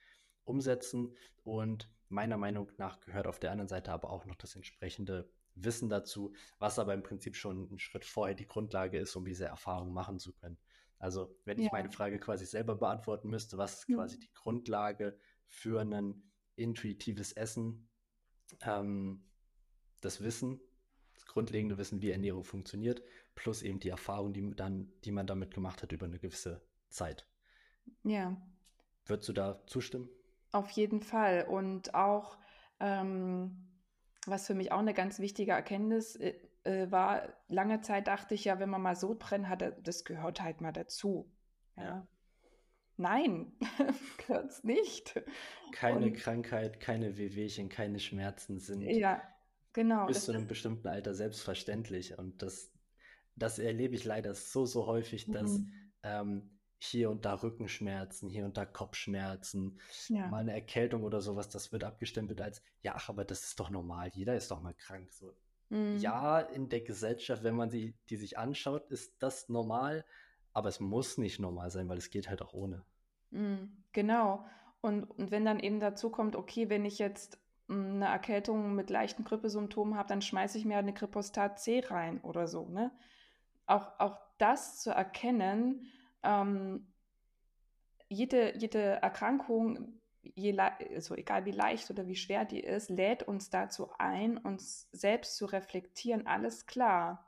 umsetzen? Und meiner Meinung nach gehört auf der anderen Seite aber auch noch das entsprechende Wissen dazu, was aber im Prinzip schon ein Schritt vorher die Grundlage ist, um diese Erfahrung machen zu können. Also, wenn ja. ich meine Frage quasi selber beantworten müsste, was ist quasi die Grundlage für ein intuitives Essen? Ähm, das Wissen, das grundlegende Wissen, wie Ernährung funktioniert plus eben die Erfahrung, die, dann, die man damit gemacht hat über eine gewisse Zeit. Ja. Würdest du da zustimmen? Auf jeden Fall. Und auch, ähm, was für mich auch eine ganz wichtige Erkenntnis äh, äh war, lange Zeit dachte ich ja, wenn man mal so brennt hat, das gehört halt mal dazu. Ja. ja. Nein, [laughs] gehört es nicht. Keine Und, Krankheit, keine Wehwehchen, keine Schmerzen sind ja, genau, bis zu einem bestimmten Alter selbstverständlich. Und das das erlebe ich leider so, so häufig, dass mhm. ähm, hier und da Rückenschmerzen, hier und da Kopfschmerzen, ja. mal eine Erkältung oder sowas, das wird abgestempelt als, ja, ach, aber das ist doch normal, jeder ist doch mal krank. So. Mhm. Ja, in der Gesellschaft, wenn man sie, die sich anschaut, ist das normal, aber es muss nicht normal sein, weil es geht halt auch ohne. Mhm, genau. Und, und wenn dann eben dazu kommt, okay, wenn ich jetzt hm, eine Erkältung mit leichten Grippesymptomen habe, dann schmeiße ich mir eine Kripostat C rein oder so, ne? Auch, auch das zu erkennen, ähm, jede, jede Erkrankung je, also egal wie leicht oder wie schwer die ist, lädt uns dazu ein, uns selbst zu reflektieren, alles klar.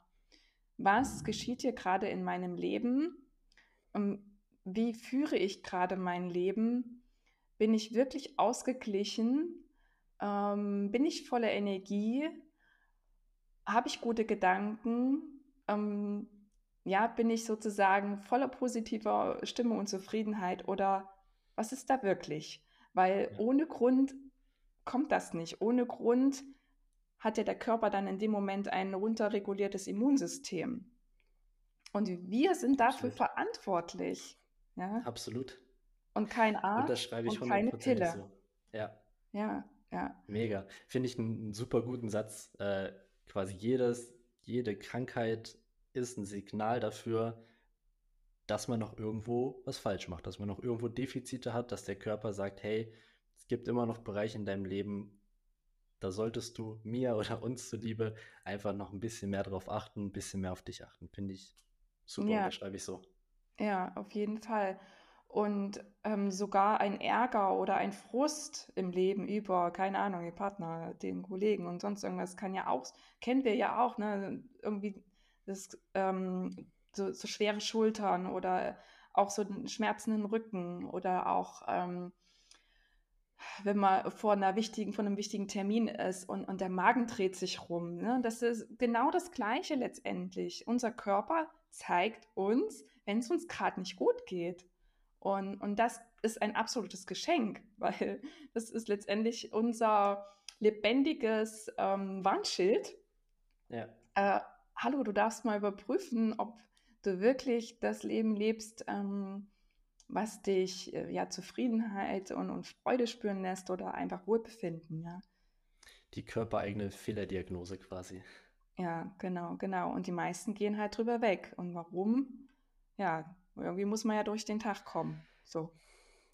Was geschieht hier gerade in meinem Leben? Wie führe ich gerade mein Leben? Bin ich wirklich ausgeglichen? Ähm, bin ich voller Energie? Habe ich gute Gedanken? Ähm, ja, bin ich sozusagen voller positiver Stimmung und Zufriedenheit oder was ist da wirklich? Weil ja. ohne Grund kommt das nicht. Ohne Grund hat ja der Körper dann in dem Moment ein runterreguliertes Immunsystem. Und wir sind dafür Absolut. verantwortlich. Ja? Absolut. Und kein Arzt und, das schreibe ich und keine Pille. So. Ja. Ja, ja. Mega. Finde ich einen, einen, super guten Satz. Äh, quasi jedes, jede Krankheit ist ein Signal dafür, dass man noch irgendwo was falsch macht, dass man noch irgendwo Defizite hat, dass der Körper sagt, hey, es gibt immer noch Bereiche in deinem Leben, da solltest du mir [laughs] oder uns zuliebe einfach noch ein bisschen mehr drauf achten, ein bisschen mehr auf dich achten. Finde ich super, ja. schreibe ich so. Ja, auf jeden Fall. Und ähm, sogar ein Ärger oder ein Frust im Leben über, keine Ahnung, den Partner, den Kollegen und sonst irgendwas kann ja auch, kennen wir ja auch, ne? Irgendwie das ähm, so, so, schwere Schultern oder auch so einen schmerzenden Rücken oder auch ähm, wenn man vor einer wichtigen, von einem wichtigen Termin ist und, und der Magen dreht sich rum. Ne? Das ist genau das Gleiche letztendlich. Unser Körper zeigt uns, wenn es uns gerade nicht gut geht. Und, und das ist ein absolutes Geschenk, [laughs] weil das ist letztendlich unser lebendiges ähm, Warnschild. Ja. Äh, hallo, du darfst mal überprüfen, ob du wirklich das Leben lebst, ähm, was dich äh, ja Zufriedenheit und, und Freude spüren lässt oder einfach Wohlbefinden, ja. Die körpereigene Fehlerdiagnose quasi. Ja, genau, genau. Und die meisten gehen halt drüber weg. Und warum? Ja, irgendwie muss man ja durch den Tag kommen. So.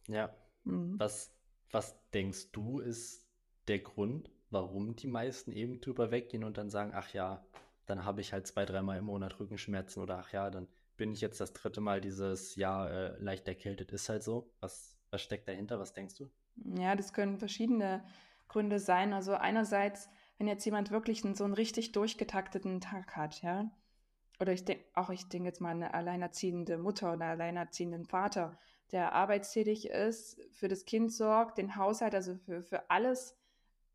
Ja. Mhm. Was, was denkst du, ist der Grund, warum die meisten eben drüber weggehen und dann sagen, ach ja, dann habe ich halt zwei, dreimal im Monat Rückenschmerzen oder ach ja, dann bin ich jetzt das dritte Mal dieses Jahr äh, leicht erkältet. Ist halt so. Was, was steckt dahinter? Was denkst du? Ja, das können verschiedene Gründe sein. Also einerseits, wenn jetzt jemand wirklich einen, so einen richtig durchgetakteten Tag hat, ja, oder ich denke, auch ich denke jetzt mal eine alleinerziehende Mutter oder alleinerziehenden Vater, der arbeitstätig ist, für das Kind sorgt, den Haushalt, also für, für alles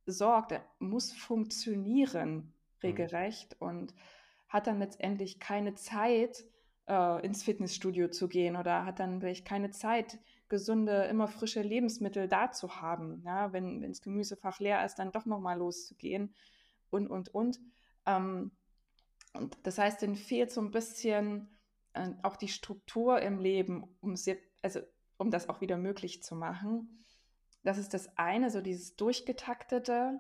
sorgt, der muss funktionieren, mhm. regelrecht, mhm. und hat dann letztendlich keine Zeit, äh, ins Fitnessstudio zu gehen oder hat dann vielleicht keine Zeit, gesunde, immer frische Lebensmittel da zu haben. Ja, wenn das Gemüsefach leer ist, dann doch nochmal loszugehen und, und, und. Ähm, und das heißt, dann fehlt so ein bisschen äh, auch die Struktur im Leben, um, sie, also, um das auch wieder möglich zu machen. Das ist das eine, so dieses durchgetaktete.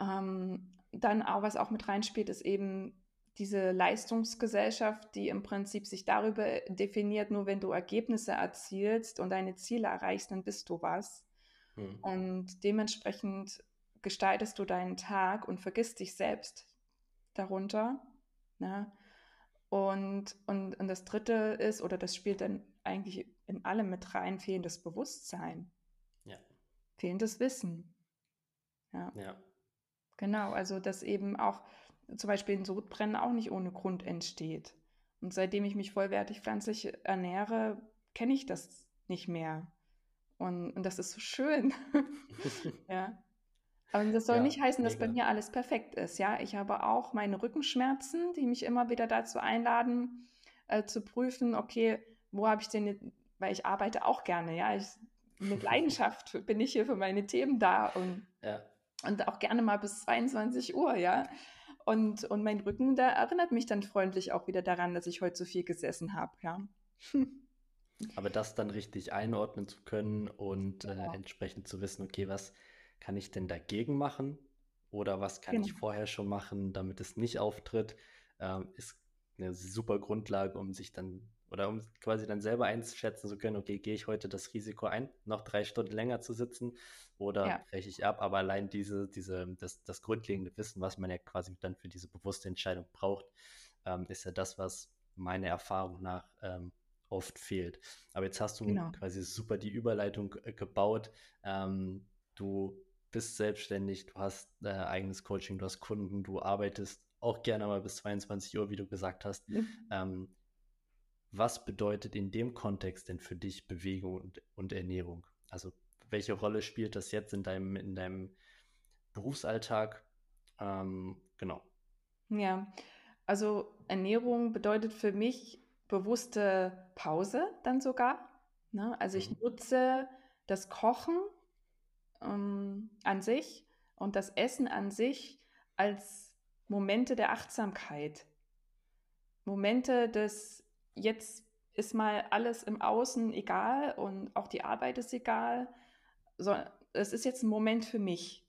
Ähm, dann auch, was auch mit reinspielt, ist eben diese Leistungsgesellschaft, die im Prinzip sich darüber definiert, nur wenn du Ergebnisse erzielst und deine Ziele erreichst, dann bist du was. Hm. Und dementsprechend gestaltest du deinen Tag und vergisst dich selbst darunter. Ne? Und, und, und das Dritte ist, oder das spielt dann eigentlich in allem mit rein, fehlendes Bewusstsein. Ja. Fehlendes Wissen. Ja. ja. Genau, also dass eben auch zum Beispiel ein Sodbrennen auch nicht ohne Grund entsteht. Und seitdem ich mich vollwertig pflanzlich ernähre, kenne ich das nicht mehr. Und, und das ist so schön. [laughs] ja. Aber das soll ja, nicht heißen, dass mega. bei mir alles perfekt ist. Ja, ich habe auch meine Rückenschmerzen, die mich immer wieder dazu einladen, äh, zu prüfen, okay, wo habe ich denn, weil ich arbeite auch gerne, ja, ich, mit Leidenschaft [laughs] bin ich hier für meine Themen da und, ja. und auch gerne mal bis 22 Uhr, ja. Und, und mein Rücken, da erinnert mich dann freundlich auch wieder daran, dass ich heute so viel gesessen habe, ja. [laughs] Aber das dann richtig einordnen zu können und äh, genau. entsprechend zu wissen, okay, was kann ich denn dagegen machen oder was kann genau. ich vorher schon machen, damit es nicht auftritt, ähm, ist eine super Grundlage, um sich dann oder um quasi dann selber einschätzen zu können, okay, gehe ich heute das Risiko ein, noch drei Stunden länger zu sitzen oder ja. breche ich ab, aber allein diese, diese, das, das grundlegende Wissen, was man ja quasi dann für diese bewusste Entscheidung braucht, ähm, ist ja das, was meiner Erfahrung nach ähm, oft fehlt. Aber jetzt hast du genau. quasi super die Überleitung äh, gebaut. Ähm, du bist selbstständig, du hast äh, eigenes Coaching, du hast Kunden, du arbeitest auch gerne mal bis 22 Uhr, wie du gesagt hast. Mhm. Ähm, was bedeutet in dem Kontext denn für dich Bewegung und, und Ernährung? Also welche Rolle spielt das jetzt in deinem, in deinem Berufsalltag? Ähm, genau. Ja, also Ernährung bedeutet für mich bewusste Pause dann sogar. Ne? Also ich mhm. nutze das Kochen ähm, an sich und das Essen an sich als Momente der Achtsamkeit. Momente des jetzt ist mal alles im Außen egal und auch die Arbeit ist egal. So, es ist jetzt ein Moment für mich.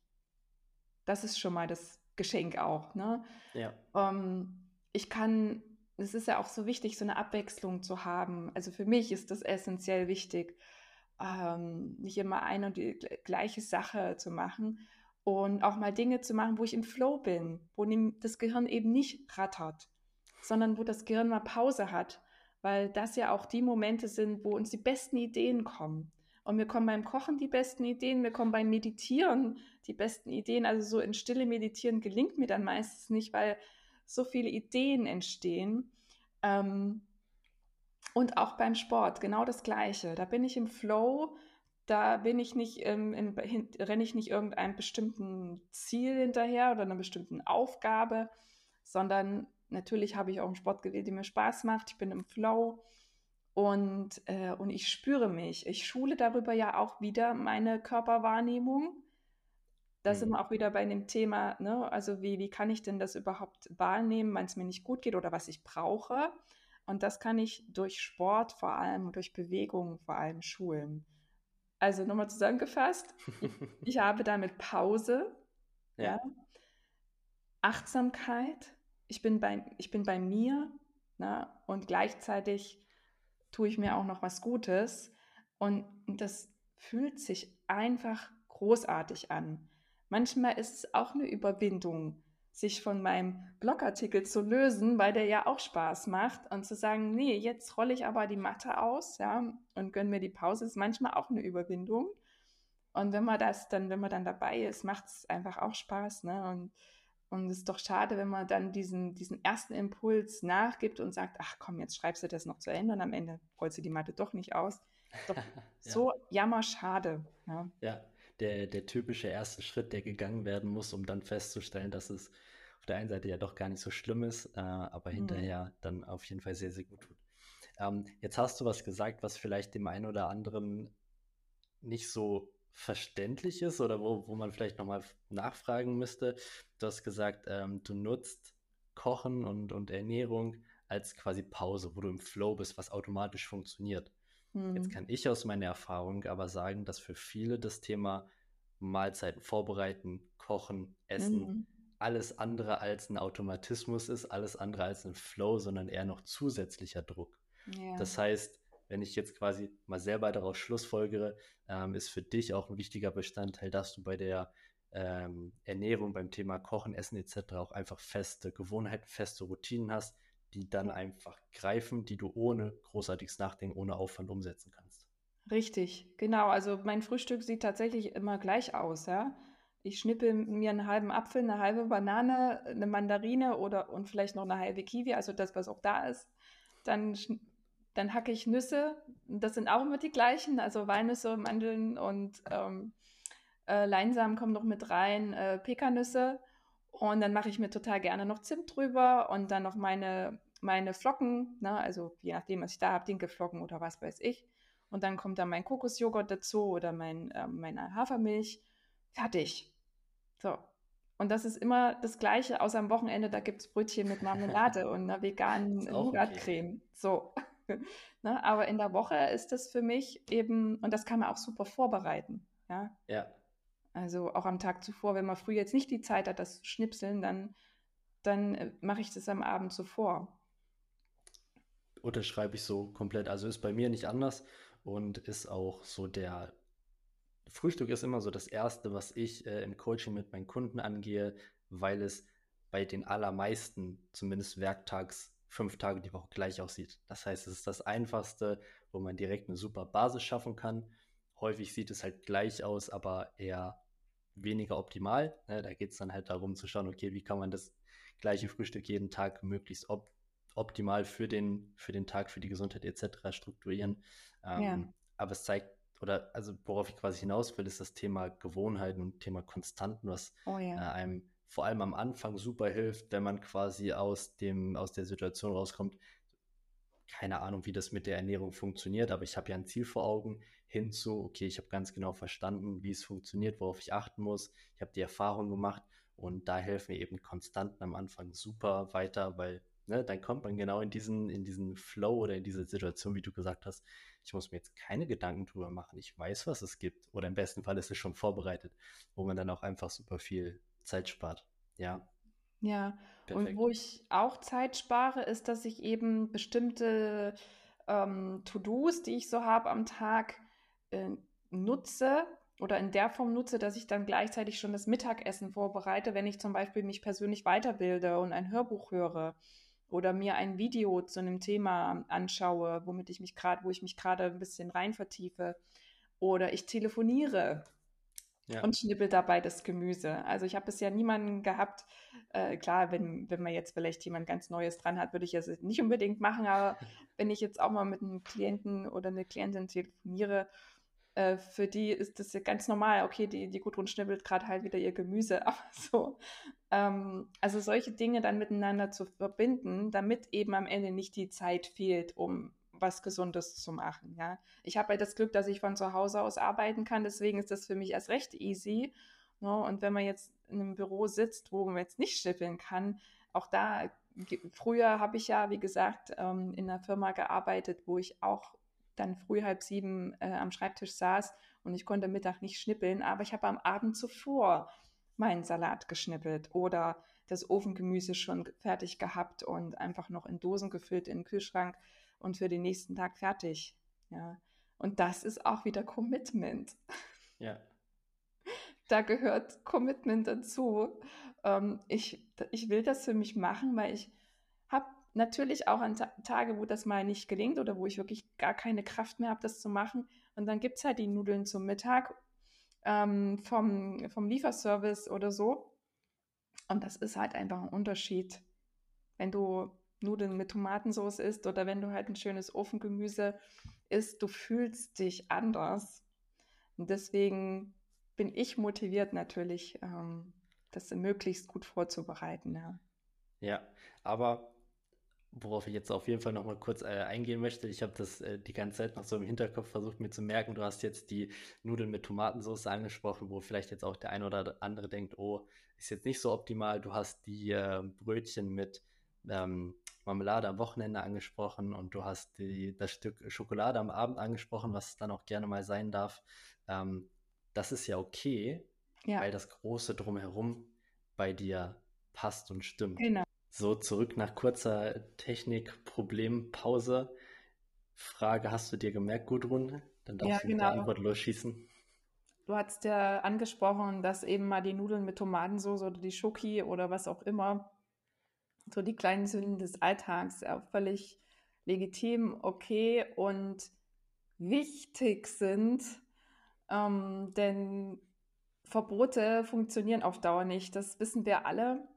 Das ist schon mal das Geschenk auch. Ne? Ja. Ähm, ich kann, es ist ja auch so wichtig, so eine Abwechslung zu haben. Also für mich ist das essentiell wichtig, ähm, nicht immer eine und die gleiche Sache zu machen und auch mal Dinge zu machen, wo ich im Flow bin, wo das Gehirn eben nicht rattert, sondern wo das Gehirn mal Pause hat, weil das ja auch die Momente sind, wo uns die besten Ideen kommen. Und mir kommen beim Kochen die besten Ideen, mir kommen beim Meditieren die besten Ideen. Also so in Stille meditieren gelingt mir dann meistens nicht, weil so viele Ideen entstehen. Ähm, und auch beim Sport, genau das Gleiche. Da bin ich im Flow, da bin ich nicht, ähm, im, hin, renne ich nicht irgendeinem bestimmten Ziel hinterher oder einer bestimmten Aufgabe, sondern natürlich habe ich auch einen Sport gewählt, der mir Spaß macht. Ich bin im Flow und, äh, und ich spüre mich. Ich schule darüber ja auch wieder meine Körperwahrnehmung. Da sind mhm. wir auch wieder bei dem Thema, ne? also wie, wie kann ich denn das überhaupt wahrnehmen, wenn es mir nicht gut geht oder was ich brauche. Und das kann ich durch Sport vor allem, durch Bewegung vor allem schulen. Also nochmal zusammengefasst, [laughs] ich habe damit Pause, ja. ja. Achtsamkeit, ich bin bei, ich bin bei mir ne? und gleichzeitig tue ich mir auch noch was Gutes. Und das fühlt sich einfach großartig an. Manchmal ist es auch eine Überwindung, sich von meinem Blogartikel zu lösen, weil der ja auch Spaß macht und zu sagen, nee, jetzt rolle ich aber die Matte aus, ja, und gönne mir die Pause, ist manchmal auch eine Überwindung. Und wenn man das dann, wenn man dann dabei ist, macht es einfach auch Spaß, ne? Und, und es ist doch schade, wenn man dann diesen, diesen ersten Impuls nachgibt und sagt, ach komm, jetzt schreibst du das noch zu Ende und am Ende rollst du die Matte doch nicht aus. Doch [laughs] ja. so jammerschade. Ja. ja der, der typische erste Schritt, der gegangen werden muss, um dann festzustellen, dass es auf der einen Seite ja doch gar nicht so schlimm ist, äh, aber mhm. hinterher dann auf jeden Fall sehr, sehr gut tut. Ähm, jetzt hast du was gesagt, was vielleicht dem einen oder anderen nicht so verständlich ist oder wo, wo man vielleicht nochmal nachfragen müsste. Du hast gesagt, ähm, du nutzt Kochen und, und Ernährung als quasi Pause, wo du im Flow bist, was automatisch funktioniert. Jetzt mhm. kann ich aus meiner Erfahrung aber sagen, dass für viele das Thema Mahlzeiten vorbereiten, kochen, essen, mhm. alles andere als ein Automatismus ist, alles andere als ein Flow, sondern eher noch zusätzlicher Druck. Ja. Das heißt, wenn ich jetzt quasi mal selber daraus schlussfolgere, ähm, ist für dich auch ein wichtiger Bestandteil, dass du bei der ähm, Ernährung, beim Thema Kochen, Essen etc. auch einfach feste Gewohnheiten, feste Routinen hast, die dann einfach greifen, die du ohne großartiges Nachdenken, ohne Aufwand umsetzen kannst. Richtig, genau. Also mein Frühstück sieht tatsächlich immer gleich aus, ja. Ich schnippe mir einen halben Apfel, eine halbe Banane, eine Mandarine oder und vielleicht noch eine halbe Kiwi, also das, was auch da ist. Dann, dann hacke ich Nüsse. Das sind auch immer die gleichen, also Walnüsse, Mandeln und ähm, äh, Leinsamen kommen noch mit rein, äh, Pekannüsse. Und dann mache ich mir total gerne noch Zimt drüber und dann noch meine meine Flocken, ne, also je nachdem, was ich da habe, Dinkelflocken oder was weiß ich. Und dann kommt da mein Kokosjoghurt dazu oder mein, äh, meine Hafermilch. Fertig. So. Und das ist immer das Gleiche, außer am Wochenende, da gibt es Brötchen mit Marmelade [laughs] und einer veganen Nougatcreme. Okay. So. [laughs] ne, aber in der Woche ist das für mich eben, und das kann man auch super vorbereiten. Ja. ja. Also auch am Tag zuvor, wenn man früh jetzt nicht die Zeit hat, das Schnipseln, dann, dann äh, mache ich das am Abend zuvor unterschreibe ich so komplett. Also ist bei mir nicht anders und ist auch so der Frühstück ist immer so das Erste, was ich äh, im Coaching mit meinen Kunden angehe, weil es bei den allermeisten zumindest werktags fünf Tage die Woche gleich aussieht. Das heißt, es ist das Einfachste, wo man direkt eine super Basis schaffen kann. Häufig sieht es halt gleich aus, aber eher weniger optimal. Ne? Da geht es dann halt darum zu schauen, okay, wie kann man das gleiche Frühstück jeden Tag möglichst op optimal für den, für den Tag, für die Gesundheit etc. strukturieren. Ähm, ja. Aber es zeigt, oder also worauf ich quasi hinaus will, ist das Thema Gewohnheiten und Thema Konstanten, was oh ja. äh, einem vor allem am Anfang super hilft, wenn man quasi aus dem, aus der Situation rauskommt. Keine Ahnung, wie das mit der Ernährung funktioniert, aber ich habe ja ein Ziel vor Augen hinzu, okay, ich habe ganz genau verstanden, wie es funktioniert, worauf ich achten muss. Ich habe die Erfahrung gemacht und da helfen mir eben Konstanten am Anfang super weiter, weil ne, dann kommt man genau in diesen, in diesen Flow oder in diese Situation, wie du gesagt hast. Ich muss mir jetzt keine Gedanken drüber machen. Ich weiß, was es gibt. Oder im besten Fall ist es schon vorbereitet, wo man dann auch einfach super viel Zeit spart. Ja. Ja, Perfekt. und wo ich auch Zeit spare, ist, dass ich eben bestimmte ähm, To-Dos, die ich so habe am Tag, äh, nutze oder in der Form nutze, dass ich dann gleichzeitig schon das Mittagessen vorbereite, wenn ich zum Beispiel mich persönlich weiterbilde und ein Hörbuch höre oder mir ein Video zu einem Thema anschaue, womit ich mich gerade, wo ich mich gerade ein bisschen rein vertiefe. Oder ich telefoniere ja. und schnippel dabei das Gemüse. Also ich habe bisher niemanden gehabt, äh, klar, wenn, wenn man jetzt vielleicht jemand ganz Neues dran hat, würde ich das nicht unbedingt machen, aber [laughs] wenn ich jetzt auch mal mit einem Klienten oder einer Klientin telefoniere, äh, für die ist das ja ganz normal. Okay, die, die Gudrun schnippelt gerade halt wieder ihr Gemüse, [laughs] aber so. Ähm, also solche Dinge dann miteinander zu verbinden, damit eben am Ende nicht die Zeit fehlt, um was Gesundes zu machen. Ja, ich habe ja das Glück, dass ich von zu Hause aus arbeiten kann, deswegen ist das für mich erst recht easy. Ne? Und wenn man jetzt in einem Büro sitzt, wo man jetzt nicht schnippeln kann, auch da früher habe ich ja, wie gesagt, ähm, in einer Firma gearbeitet, wo ich auch dann früh halb sieben äh, am Schreibtisch saß und ich konnte Mittag nicht schnippeln, aber ich habe am Abend zuvor meinen Salat geschnippelt oder das Ofengemüse schon fertig gehabt und einfach noch in Dosen gefüllt in den Kühlschrank und für den nächsten Tag fertig. Ja. Und das ist auch wieder Commitment. Ja. [laughs] Da gehört Commitment dazu. Ähm, ich, ich will das für mich machen, weil ich habe natürlich auch an Ta Tage, wo das mal nicht gelingt oder wo ich wirklich gar keine Kraft mehr habe, das zu machen. Und dann gibt es halt die Nudeln zum Mittag ähm, vom, vom Lieferservice oder so. Und das ist halt einfach ein Unterschied, wenn du Nudeln mit Tomatensauce isst oder wenn du halt ein schönes Ofengemüse isst, du fühlst dich anders. Und deswegen bin ich motiviert natürlich, ähm, das möglichst gut vorzubereiten. Ja, ja aber worauf ich jetzt auf jeden Fall noch mal kurz äh, eingehen möchte, ich habe das äh, die ganze Zeit noch so im Hinterkopf versucht mir zu merken, du hast jetzt die Nudeln mit Tomatensauce angesprochen, wo vielleicht jetzt auch der ein oder andere denkt, oh, ist jetzt nicht so optimal. Du hast die äh, Brötchen mit ähm, Marmelade am Wochenende angesprochen und du hast die, das Stück Schokolade am Abend angesprochen, was dann auch gerne mal sein darf. Ähm, das ist ja okay, ja. weil das Große drumherum bei dir passt und stimmt. Genau. So, zurück nach kurzer Technik-Problempause. Frage hast du dir gemerkt, Gudrun? Dann darfst ja, du mit genau. der Antwort losschießen. Du hast ja angesprochen, dass eben mal die Nudeln mit Tomatensauce oder die Schoki oder was auch immer, so die kleinen Sünden des Alltags, auch völlig legitim, okay und wichtig sind, ähm, denn Verbote funktionieren auf Dauer nicht. Das wissen wir alle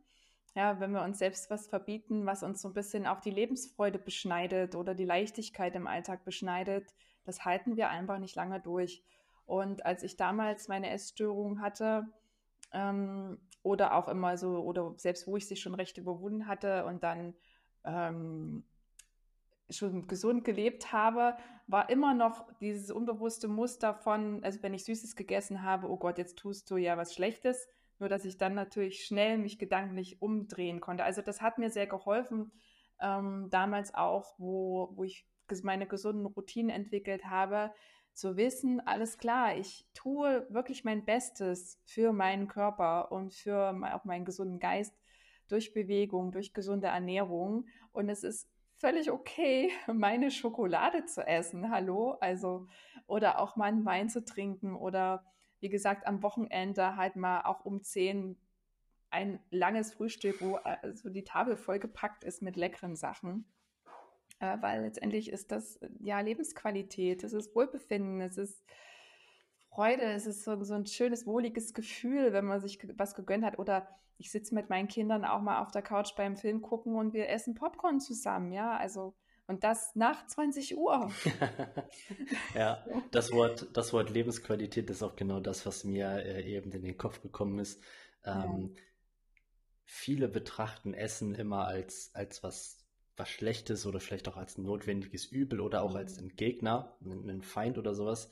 ja, wenn wir uns selbst was verbieten, was uns so ein bisschen auch die Lebensfreude beschneidet oder die Leichtigkeit im Alltag beschneidet, das halten wir einfach nicht lange durch. Und als ich damals meine Essstörung hatte, ähm, oder auch immer so, oder selbst wo ich sie schon recht überwunden hatte und dann ähm, schon gesund gelebt habe, war immer noch dieses unbewusste Muster von, also wenn ich Süßes gegessen habe, oh Gott, jetzt tust du ja was Schlechtes nur dass ich dann natürlich schnell mich gedanklich umdrehen konnte. Also das hat mir sehr geholfen, ähm, damals auch, wo, wo ich meine gesunden Routinen entwickelt habe, zu wissen, alles klar, ich tue wirklich mein Bestes für meinen Körper und für auch meinen gesunden Geist durch Bewegung, durch gesunde Ernährung. Und es ist völlig okay, [laughs] meine Schokolade zu essen, hallo, also, oder auch mal einen Wein zu trinken oder wie gesagt, am Wochenende halt mal auch um 10 ein langes Frühstück, wo also die Tafel vollgepackt ist mit leckeren Sachen. Äh, weil letztendlich ist das ja Lebensqualität, es ist Wohlbefinden, es ist Freude, es ist so, so ein schönes, wohliges Gefühl, wenn man sich was gegönnt hat. Oder ich sitze mit meinen Kindern auch mal auf der Couch beim Film gucken und wir essen Popcorn zusammen, ja. Also und das nach 20 Uhr. [laughs] ja, das Wort, das Wort Lebensqualität ist auch genau das, was mir äh, eben in den Kopf gekommen ist. Ähm, ja. Viele betrachten Essen immer als, als was, was Schlechtes oder vielleicht auch als ein notwendiges Übel oder auch mhm. als ein Gegner, ein Feind oder sowas.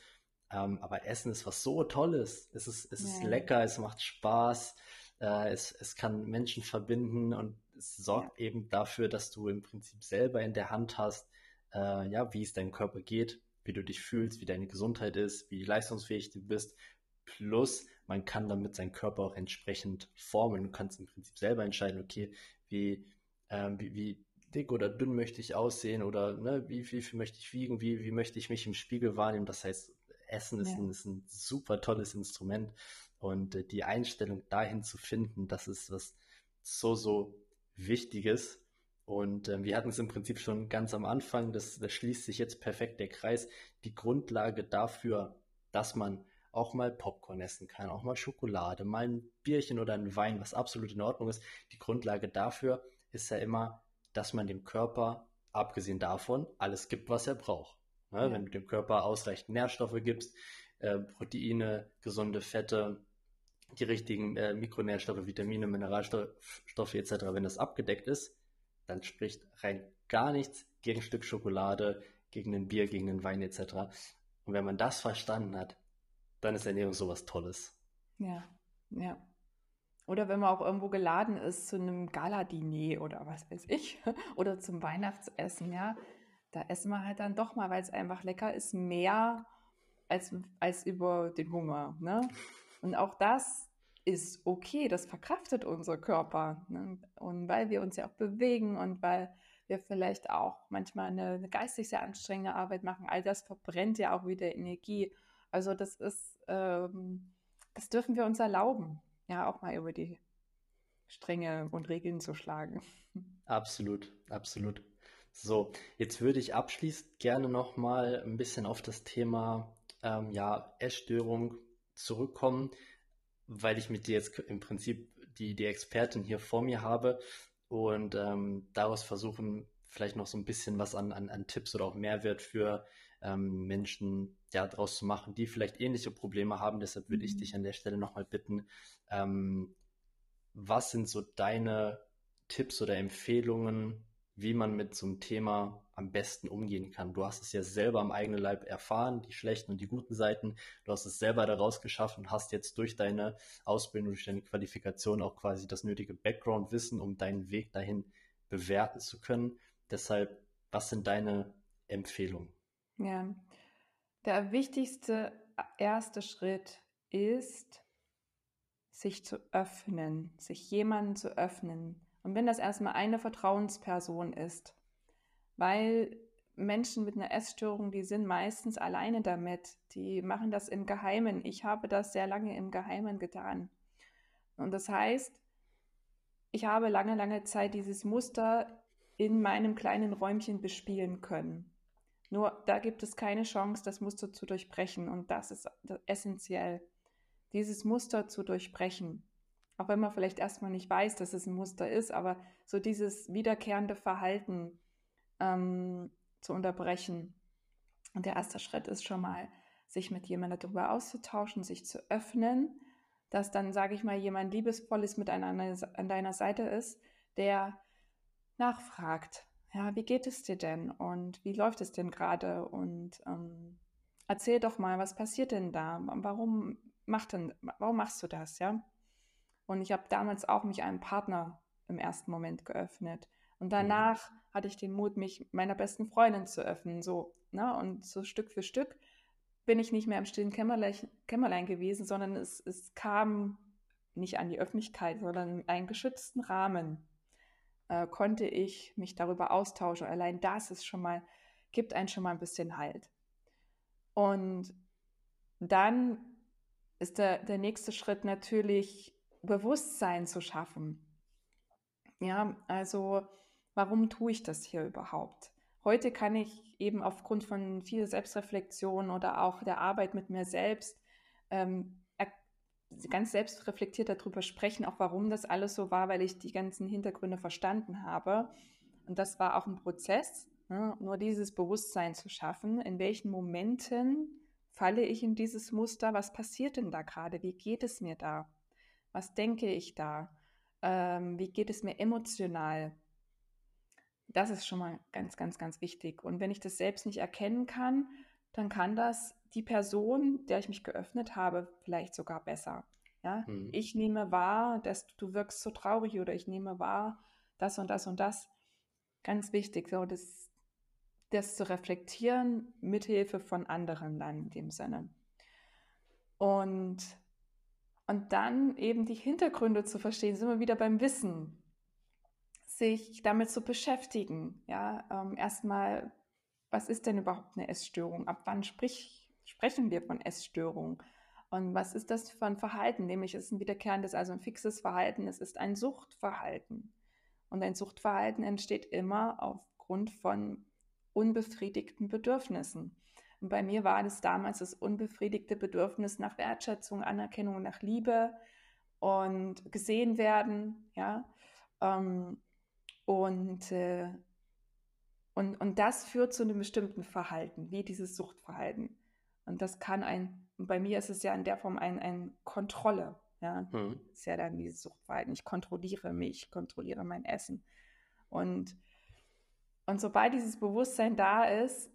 Ähm, aber Essen ist was so Tolles. Es ist, es ist lecker, es macht Spaß, äh, es, es kann Menschen verbinden und es sorgt ja. eben dafür, dass du im Prinzip selber in der Hand hast, äh, ja, wie es deinem Körper geht, wie du dich fühlst, wie deine Gesundheit ist, wie leistungsfähig du bist. Plus, man kann damit seinen Körper auch entsprechend formen. Du kannst im Prinzip selber entscheiden, okay, wie, äh, wie, wie dick oder dünn möchte ich aussehen oder ne, wie, wie viel möchte ich wiegen, wie, wie möchte ich mich im Spiegel wahrnehmen. Das heißt, Essen ist, ja. ein, ist ein super tolles Instrument und äh, die Einstellung dahin zu finden, das ist was so, so Wichtiges. Und äh, wir hatten es im Prinzip schon ganz am Anfang, das, das schließt sich jetzt perfekt der Kreis. Die Grundlage dafür, dass man auch mal Popcorn essen kann, auch mal Schokolade, mal ein Bierchen oder ein Wein, was absolut in Ordnung ist. Die Grundlage dafür ist ja immer, dass man dem Körper, abgesehen davon, alles gibt, was er braucht. Ne? Ja. Wenn du dem Körper ausreichend Nährstoffe gibst, äh, Proteine, gesunde Fette, die richtigen äh, Mikronährstoffe, Vitamine, Mineralstoffe etc., wenn das abgedeckt ist, dann spricht rein gar nichts gegen ein Stück Schokolade, gegen ein Bier, gegen einen Wein etc. Und wenn man das verstanden hat, dann ist Ernährung sowas Tolles. Ja, ja. Oder wenn man auch irgendwo geladen ist zu einem Gala-Diner oder was weiß ich, [laughs] oder zum Weihnachtsessen, ja, da essen wir halt dann doch mal, weil es einfach lecker ist, mehr als, als über den Hunger. Ne? Und auch das ist okay, das verkraftet unser Körper. Ne? Und weil wir uns ja auch bewegen und weil wir vielleicht auch manchmal eine, eine, geistig sehr anstrengende Arbeit machen, all das verbrennt ja auch wieder Energie. Also das ist, ähm, das dürfen wir uns erlauben, ja, auch mal über die Stränge und Regeln zu schlagen. Absolut, absolut. So, jetzt würde ich abschließend gerne nochmal ein bisschen auf das Thema ähm, ja, Essstörung zurückkommen, weil ich mit dir jetzt im Prinzip die, die Expertin hier vor mir habe und ähm, daraus versuchen, vielleicht noch so ein bisschen was an, an, an Tipps oder auch Mehrwert für ähm, Menschen ja, daraus zu machen, die vielleicht ähnliche Probleme haben. Deshalb würde ich mhm. dich an der Stelle nochmal bitten, ähm, was sind so deine Tipps oder Empfehlungen, wie man mit so einem Thema am besten umgehen kann. Du hast es ja selber am eigenen Leib erfahren, die schlechten und die guten Seiten. Du hast es selber daraus geschaffen, hast jetzt durch deine Ausbildung, durch deine Qualifikation auch quasi das nötige Background-Wissen, um deinen Weg dahin bewerten zu können. Deshalb, was sind deine Empfehlungen? Ja, der wichtigste erste Schritt ist, sich zu öffnen, sich jemanden zu öffnen, und wenn das erstmal eine Vertrauensperson ist, weil Menschen mit einer Essstörung, die sind meistens alleine damit. Die machen das im Geheimen. Ich habe das sehr lange im Geheimen getan. Und das heißt, ich habe lange, lange Zeit dieses Muster in meinem kleinen Räumchen bespielen können. Nur da gibt es keine Chance, das Muster zu durchbrechen. Und das ist essentiell, dieses Muster zu durchbrechen. Auch wenn man vielleicht erstmal nicht weiß, dass es ein Muster ist, aber so dieses wiederkehrende Verhalten ähm, zu unterbrechen. Und der erste Schritt ist schon mal, sich mit jemandem darüber auszutauschen, sich zu öffnen, dass dann, sage ich mal, jemand Liebesvolles mit an, an deiner Seite ist, der nachfragt, ja, wie geht es dir denn und wie läuft es denn gerade und ähm, erzähl doch mal, was passiert denn da? Warum, macht denn, warum machst du das, ja? Und ich habe damals auch mich einem Partner im ersten Moment geöffnet. Und danach mhm. hatte ich den Mut, mich meiner besten Freundin zu öffnen. So, ne? Und so Stück für Stück bin ich nicht mehr im stillen Kämmerlein, Kämmerlein gewesen, sondern es, es kam nicht an die Öffentlichkeit, sondern in einen geschützten Rahmen äh, konnte ich mich darüber austauschen. Allein das ist schon mal, gibt einen schon mal ein bisschen Halt. Und dann ist der, der nächste Schritt natürlich Bewusstsein zu schaffen. Ja, also warum tue ich das hier überhaupt? Heute kann ich eben aufgrund von viel Selbstreflexion oder auch der Arbeit mit mir selbst ähm, ganz selbstreflektiert darüber sprechen, auch warum das alles so war, weil ich die ganzen Hintergründe verstanden habe. Und das war auch ein Prozess, ne? nur dieses Bewusstsein zu schaffen, in welchen Momenten falle ich in dieses Muster, was passiert denn da gerade, wie geht es mir da, was denke ich da, ähm, wie geht es mir emotional. Das ist schon mal ganz, ganz, ganz wichtig. Und wenn ich das selbst nicht erkennen kann, dann kann das die Person, der ich mich geöffnet habe, vielleicht sogar besser. Ja, mhm. ich nehme wahr, dass du wirkst so traurig oder ich nehme wahr, das und das und das. Ganz wichtig, so das, das zu reflektieren mithilfe von anderen dann in dem Sinne. Und, und dann eben die Hintergründe zu verstehen, sind wir wieder beim Wissen, sich damit zu beschäftigen. Ja, ähm, erstmal, was ist denn überhaupt eine Essstörung? Ab wann sprich, sprechen wir von Essstörung? Und was ist das für ein Verhalten? Nämlich es ist ein wiederkehrendes, also ein fixes Verhalten. Es ist ein Suchtverhalten. Und ein Suchtverhalten entsteht immer aufgrund von unbefriedigten Bedürfnissen. Und bei mir war das damals das unbefriedigte Bedürfnis nach Wertschätzung, Anerkennung, nach Liebe und gesehen werden, ja. Ähm, und, äh, und, und das führt zu einem bestimmten Verhalten, wie dieses Suchtverhalten. Und das kann ein, bei mir ist es ja in der Form ein, ein Kontrolle. Ja, mhm. ist ja dann dieses Suchtverhalten. Ich kontrolliere mich, kontrolliere mein Essen. Und, und sobald dieses Bewusstsein da ist,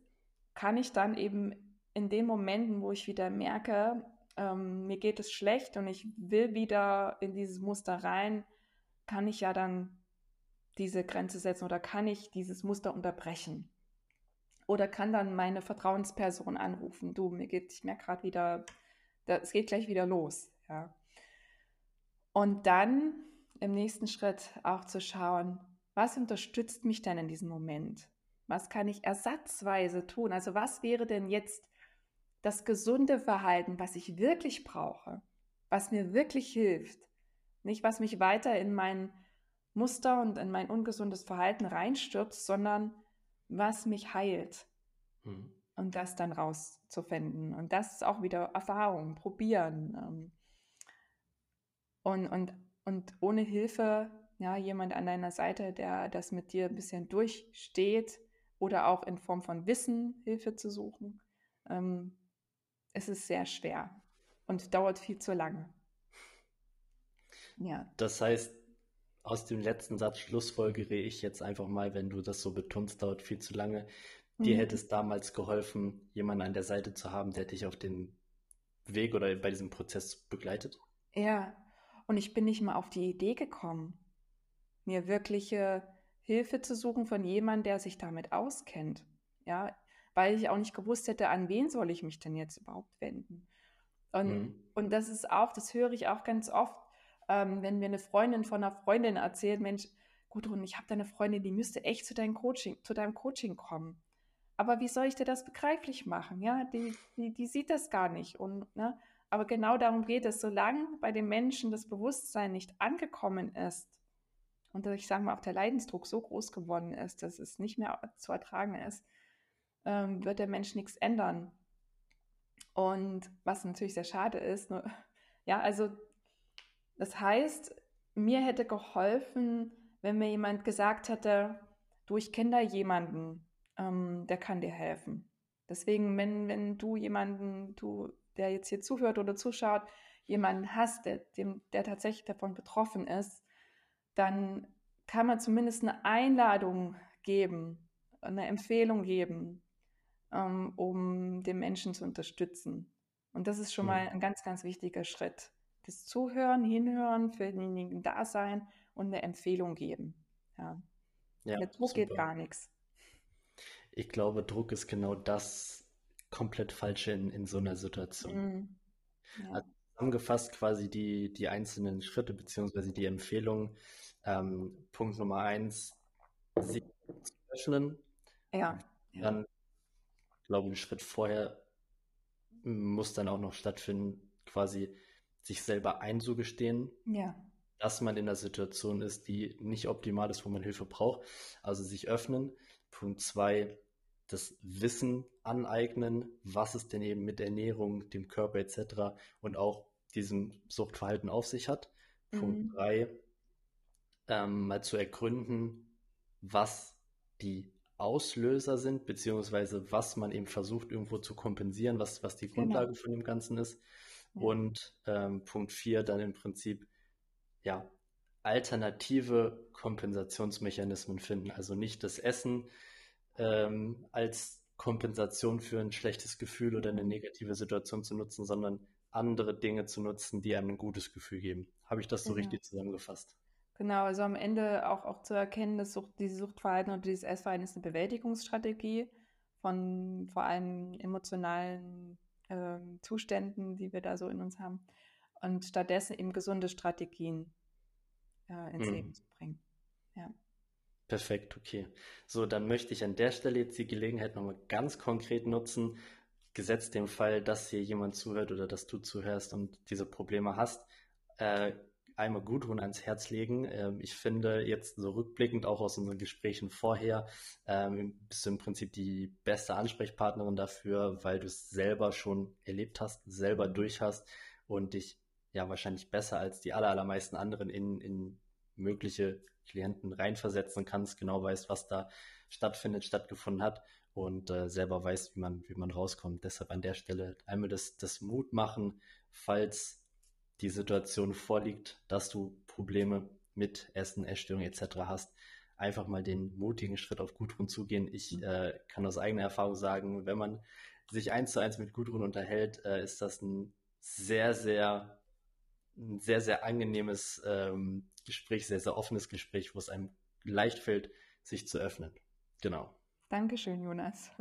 kann ich dann eben in den Momenten, wo ich wieder merke, ähm, mir geht es schlecht und ich will wieder in dieses Muster rein, kann ich ja dann diese Grenze setzen oder kann ich dieses Muster unterbrechen oder kann dann meine Vertrauensperson anrufen. Du, mir geht, ich merke gerade wieder, es geht gleich wieder los. Ja. Und dann im nächsten Schritt auch zu schauen, was unterstützt mich denn in diesem Moment? Was kann ich ersatzweise tun? Also was wäre denn jetzt das gesunde Verhalten, was ich wirklich brauche, was mir wirklich hilft? Nicht, was mich weiter in mein Muster und in mein ungesundes Verhalten reinstürzt, sondern was mich heilt. Mhm. Und das dann rauszufinden. Und das ist auch wieder Erfahrung, probieren. Ähm. Und, und, und ohne Hilfe, ja, jemand an deiner Seite, der das mit dir ein bisschen durchsteht oder auch in Form von Wissen Hilfe zu suchen, ähm, es ist sehr schwer und dauert viel zu lange. Ja. Das heißt, aus dem letzten Satz schlussfolgere ich jetzt einfach mal, wenn du das so betonst, dauert viel zu lange. Dir mhm. hätte es damals geholfen, jemanden an der Seite zu haben, der dich auf den Weg oder bei diesem Prozess begleitet? Ja, und ich bin nicht mal auf die Idee gekommen, mir wirkliche Hilfe zu suchen von jemandem, der sich damit auskennt. Ja, weil ich auch nicht gewusst hätte, an wen soll ich mich denn jetzt überhaupt wenden. Und, mhm. und das ist auch, das höre ich auch ganz oft, ähm, wenn mir eine Freundin von einer Freundin erzählt, Mensch, Gudrun, ich habe da eine Freundin, die müsste echt zu deinem Coaching, zu deinem Coaching kommen. Aber wie soll ich dir das begreiflich machen? Ja, die, die, die sieht das gar nicht. Und, ne? Aber genau darum geht es, solange bei den Menschen das Bewusstsein nicht angekommen ist und ich sage mal auch der Leidensdruck so groß geworden ist, dass es nicht mehr zu ertragen ist, ähm, wird der Mensch nichts ändern. Und was natürlich sehr schade ist, ne? [laughs] ja, also das heißt, mir hätte geholfen, wenn mir jemand gesagt hätte, du, ich kenne da jemanden, ähm, der kann dir helfen. Deswegen, wenn, wenn du jemanden, du, der jetzt hier zuhört oder zuschaut, jemanden hast, der, dem, der tatsächlich davon betroffen ist, dann kann man zumindest eine Einladung geben, eine Empfehlung geben, ähm, um den Menschen zu unterstützen. Und das ist schon mhm. mal ein ganz, ganz wichtiger Schritt das Zuhören, Hinhören, für denjenigen da sein und eine Empfehlung geben. Ja. ja Mit Druck super. geht gar nichts. Ich glaube, Druck ist genau das komplett Falsche in, in so einer Situation. Mhm. Ja. Also zusammengefasst quasi die, die einzelnen Schritte beziehungsweise die Empfehlung. Ähm, Punkt Nummer eins, sich zu öffnen. Ja. Dann, glaube ich, einen Schritt vorher muss dann auch noch stattfinden, quasi sich selber einzugestehen, Ja. dass man in einer Situation ist, die nicht optimal ist, wo man Hilfe braucht. Also sich öffnen. Punkt zwei, das Wissen aneignen, was es denn eben mit Ernährung, dem Körper etc. und auch diesem Suchtverhalten auf sich hat. Punkt Mhm. drei, ähm, mal zu ergründen, was die Auslöser sind, beziehungsweise was man eben versucht irgendwo zu kompensieren, was, was die Genau. Grundlage von dem Ganzen ist. Ja. Und ähm, Punkt vier dann im Prinzip, ja, alternative Kompensationsmechanismen finden. Also nicht das Essen ähm, als Kompensation für ein schlechtes Gefühl oder eine Mhm. negative Situation zu nutzen, sondern andere Dinge zu nutzen, die einem ein gutes Gefühl geben. Habe ich das so Genau. richtig zusammengefasst? Genau, also am Ende auch, auch zu erkennen, dass Sucht, dieses Suchtverhalten oder dieses Essverhalten ist eine Bewältigungsstrategie von vor allem emotionalen ähm, Zuständen, die wir da so in uns haben. Und stattdessen eben gesunde Strategien äh, ins Mhm. Leben zu bringen. Ja. Perfekt, okay. So, dann möchte ich an der Stelle jetzt die Gelegenheit nochmal ganz konkret nutzen, gesetzt dem Fall, dass hier jemand zuhört oder dass du zuhörst und diese Probleme hast, äh, einmal Gudrun ans Herz legen. Ähm, ich finde jetzt so rückblickend auch aus unseren Gesprächen vorher, ähm, bist du im Prinzip die beste Ansprechpartnerin dafür, weil du es selber schon erlebt hast, selber durch hast und dich ja wahrscheinlich besser als die aller, allermeisten anderen in, in mögliche Klienten reinversetzen kannst, genau weißt, was da stattfindet, stattgefunden hat und äh, selber weißt, wie man, wie man rauskommt. Deshalb an der Stelle einmal das, das Mut machen, falls die Situation vorliegt, dass du Probleme mit Essen, Essstörung etc. hast, einfach mal den mutigen Schritt auf Gudrun zugehen. Ich äh, kann aus eigener Erfahrung sagen, wenn man sich eins zu eins mit Gudrun unterhält, äh, ist das ein sehr, sehr, ein sehr, sehr angenehmes ähm, Gespräch, sehr, sehr offenes Gespräch, wo es einem leicht fällt, sich zu öffnen. Genau. Dankeschön, Jonas.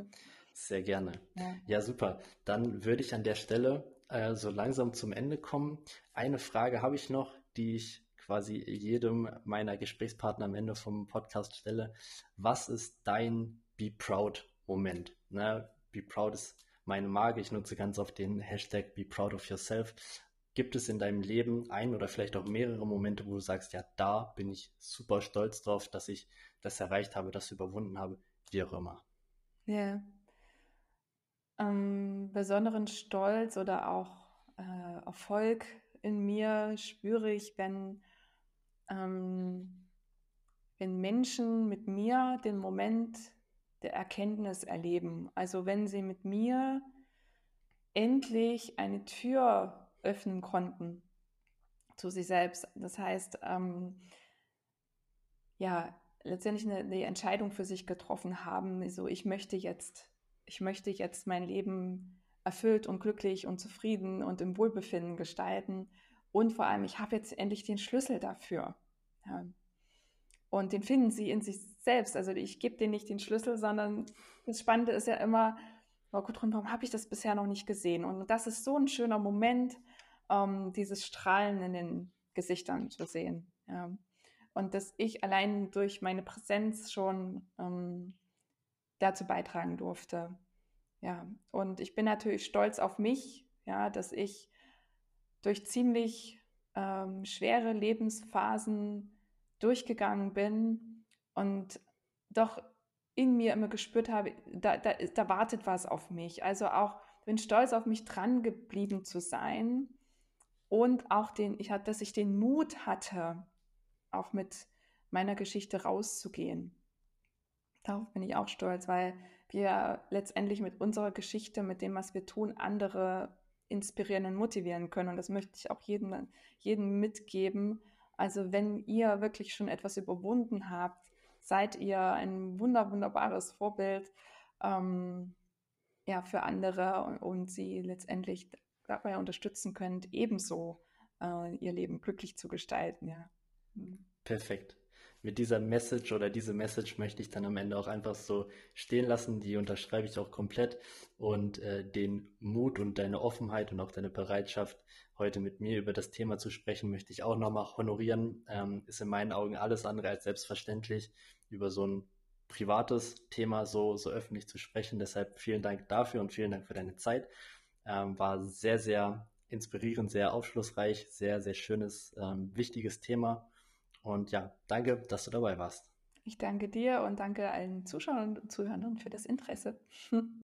Sehr gerne. Ja. Ja, super. Dann würde ich an der Stelle äh, so langsam zum Ende kommen. Eine Frage habe ich noch, die ich quasi jedem meiner Gesprächspartner am Ende vom Podcast stelle. Was ist dein Be Proud Moment? Ne? Be Proud ist meine Marke. Ich nutze ganz oft den Hashtag Be Proud of Yourself. Gibt es in deinem Leben ein oder vielleicht auch mehrere Momente, wo du sagst, ja, da bin ich super stolz drauf, dass ich das erreicht habe, das überwunden habe, wie auch immer? Ja. Ähm, besonderen Stolz oder auch äh, Erfolg in mir spüre ich, wenn, ähm, wenn Menschen mit mir den Moment der Erkenntnis erleben. Also wenn sie mit mir endlich eine Tür öffnen konnten zu sich selbst. Das heißt, ähm, ja, letztendlich eine, eine Entscheidung für sich getroffen haben. So, ich möchte jetzt, ich möchte jetzt mein Leben erfüllt und glücklich und zufrieden und im Wohlbefinden gestalten. Und vor allem, ich habe jetzt endlich den Schlüssel dafür. Ja. Und den finden sie in sich selbst. Also ich gebe denen nicht den Schlüssel, sondern das Spannende ist ja immer, oh warum habe ich das bisher noch nicht gesehen? Und das ist so ein schöner Moment, ähm, dieses Strahlen in den Gesichtern zu sehen. Ja. Und dass ich allein durch meine Präsenz schon ähm, dazu beitragen durfte. Ja, und ich bin natürlich stolz auf mich, ja, dass ich durch ziemlich ähm, schwere Lebensphasen durchgegangen bin und doch in mir immer gespürt habe, da, da, da wartet was auf mich. Also auch bin stolz auf mich dran geblieben zu sein und auch den, ich hatte, dass ich den Mut hatte, auch mit meiner Geschichte rauszugehen. Darauf bin ich auch stolz, weil wir letztendlich mit unserer Geschichte, mit dem, was wir tun, andere inspirieren und motivieren können. Und das möchte ich auch jedem, jedem mitgeben. Also wenn ihr wirklich schon etwas überwunden habt, seid ihr ein wunder, wunderbares Vorbild ähm, ja, für andere und, und, sie letztendlich dabei unterstützen könnt, ebenso äh, ihr Leben glücklich zu gestalten. Ja. Perfekt. Mit dieser Message oder diese Message möchte ich dann am Ende auch einfach so stehen lassen. Die unterschreibe ich auch komplett. Und äh, den Mut und deine Offenheit und auch deine Bereitschaft, heute mit mir über das Thema zu sprechen, möchte ich auch nochmal honorieren. Ähm, ist in meinen Augen alles andere als selbstverständlich, über so ein privates Thema so, so öffentlich zu sprechen. Deshalb vielen Dank dafür und vielen Dank für deine Zeit. Ähm, war sehr, sehr inspirierend, sehr aufschlussreich, sehr, sehr schönes, ähm, wichtiges Thema. Und ja, danke, dass du dabei warst. Ich danke dir und danke allen Zuschauern und Zuhörern für das Interesse. [laughs]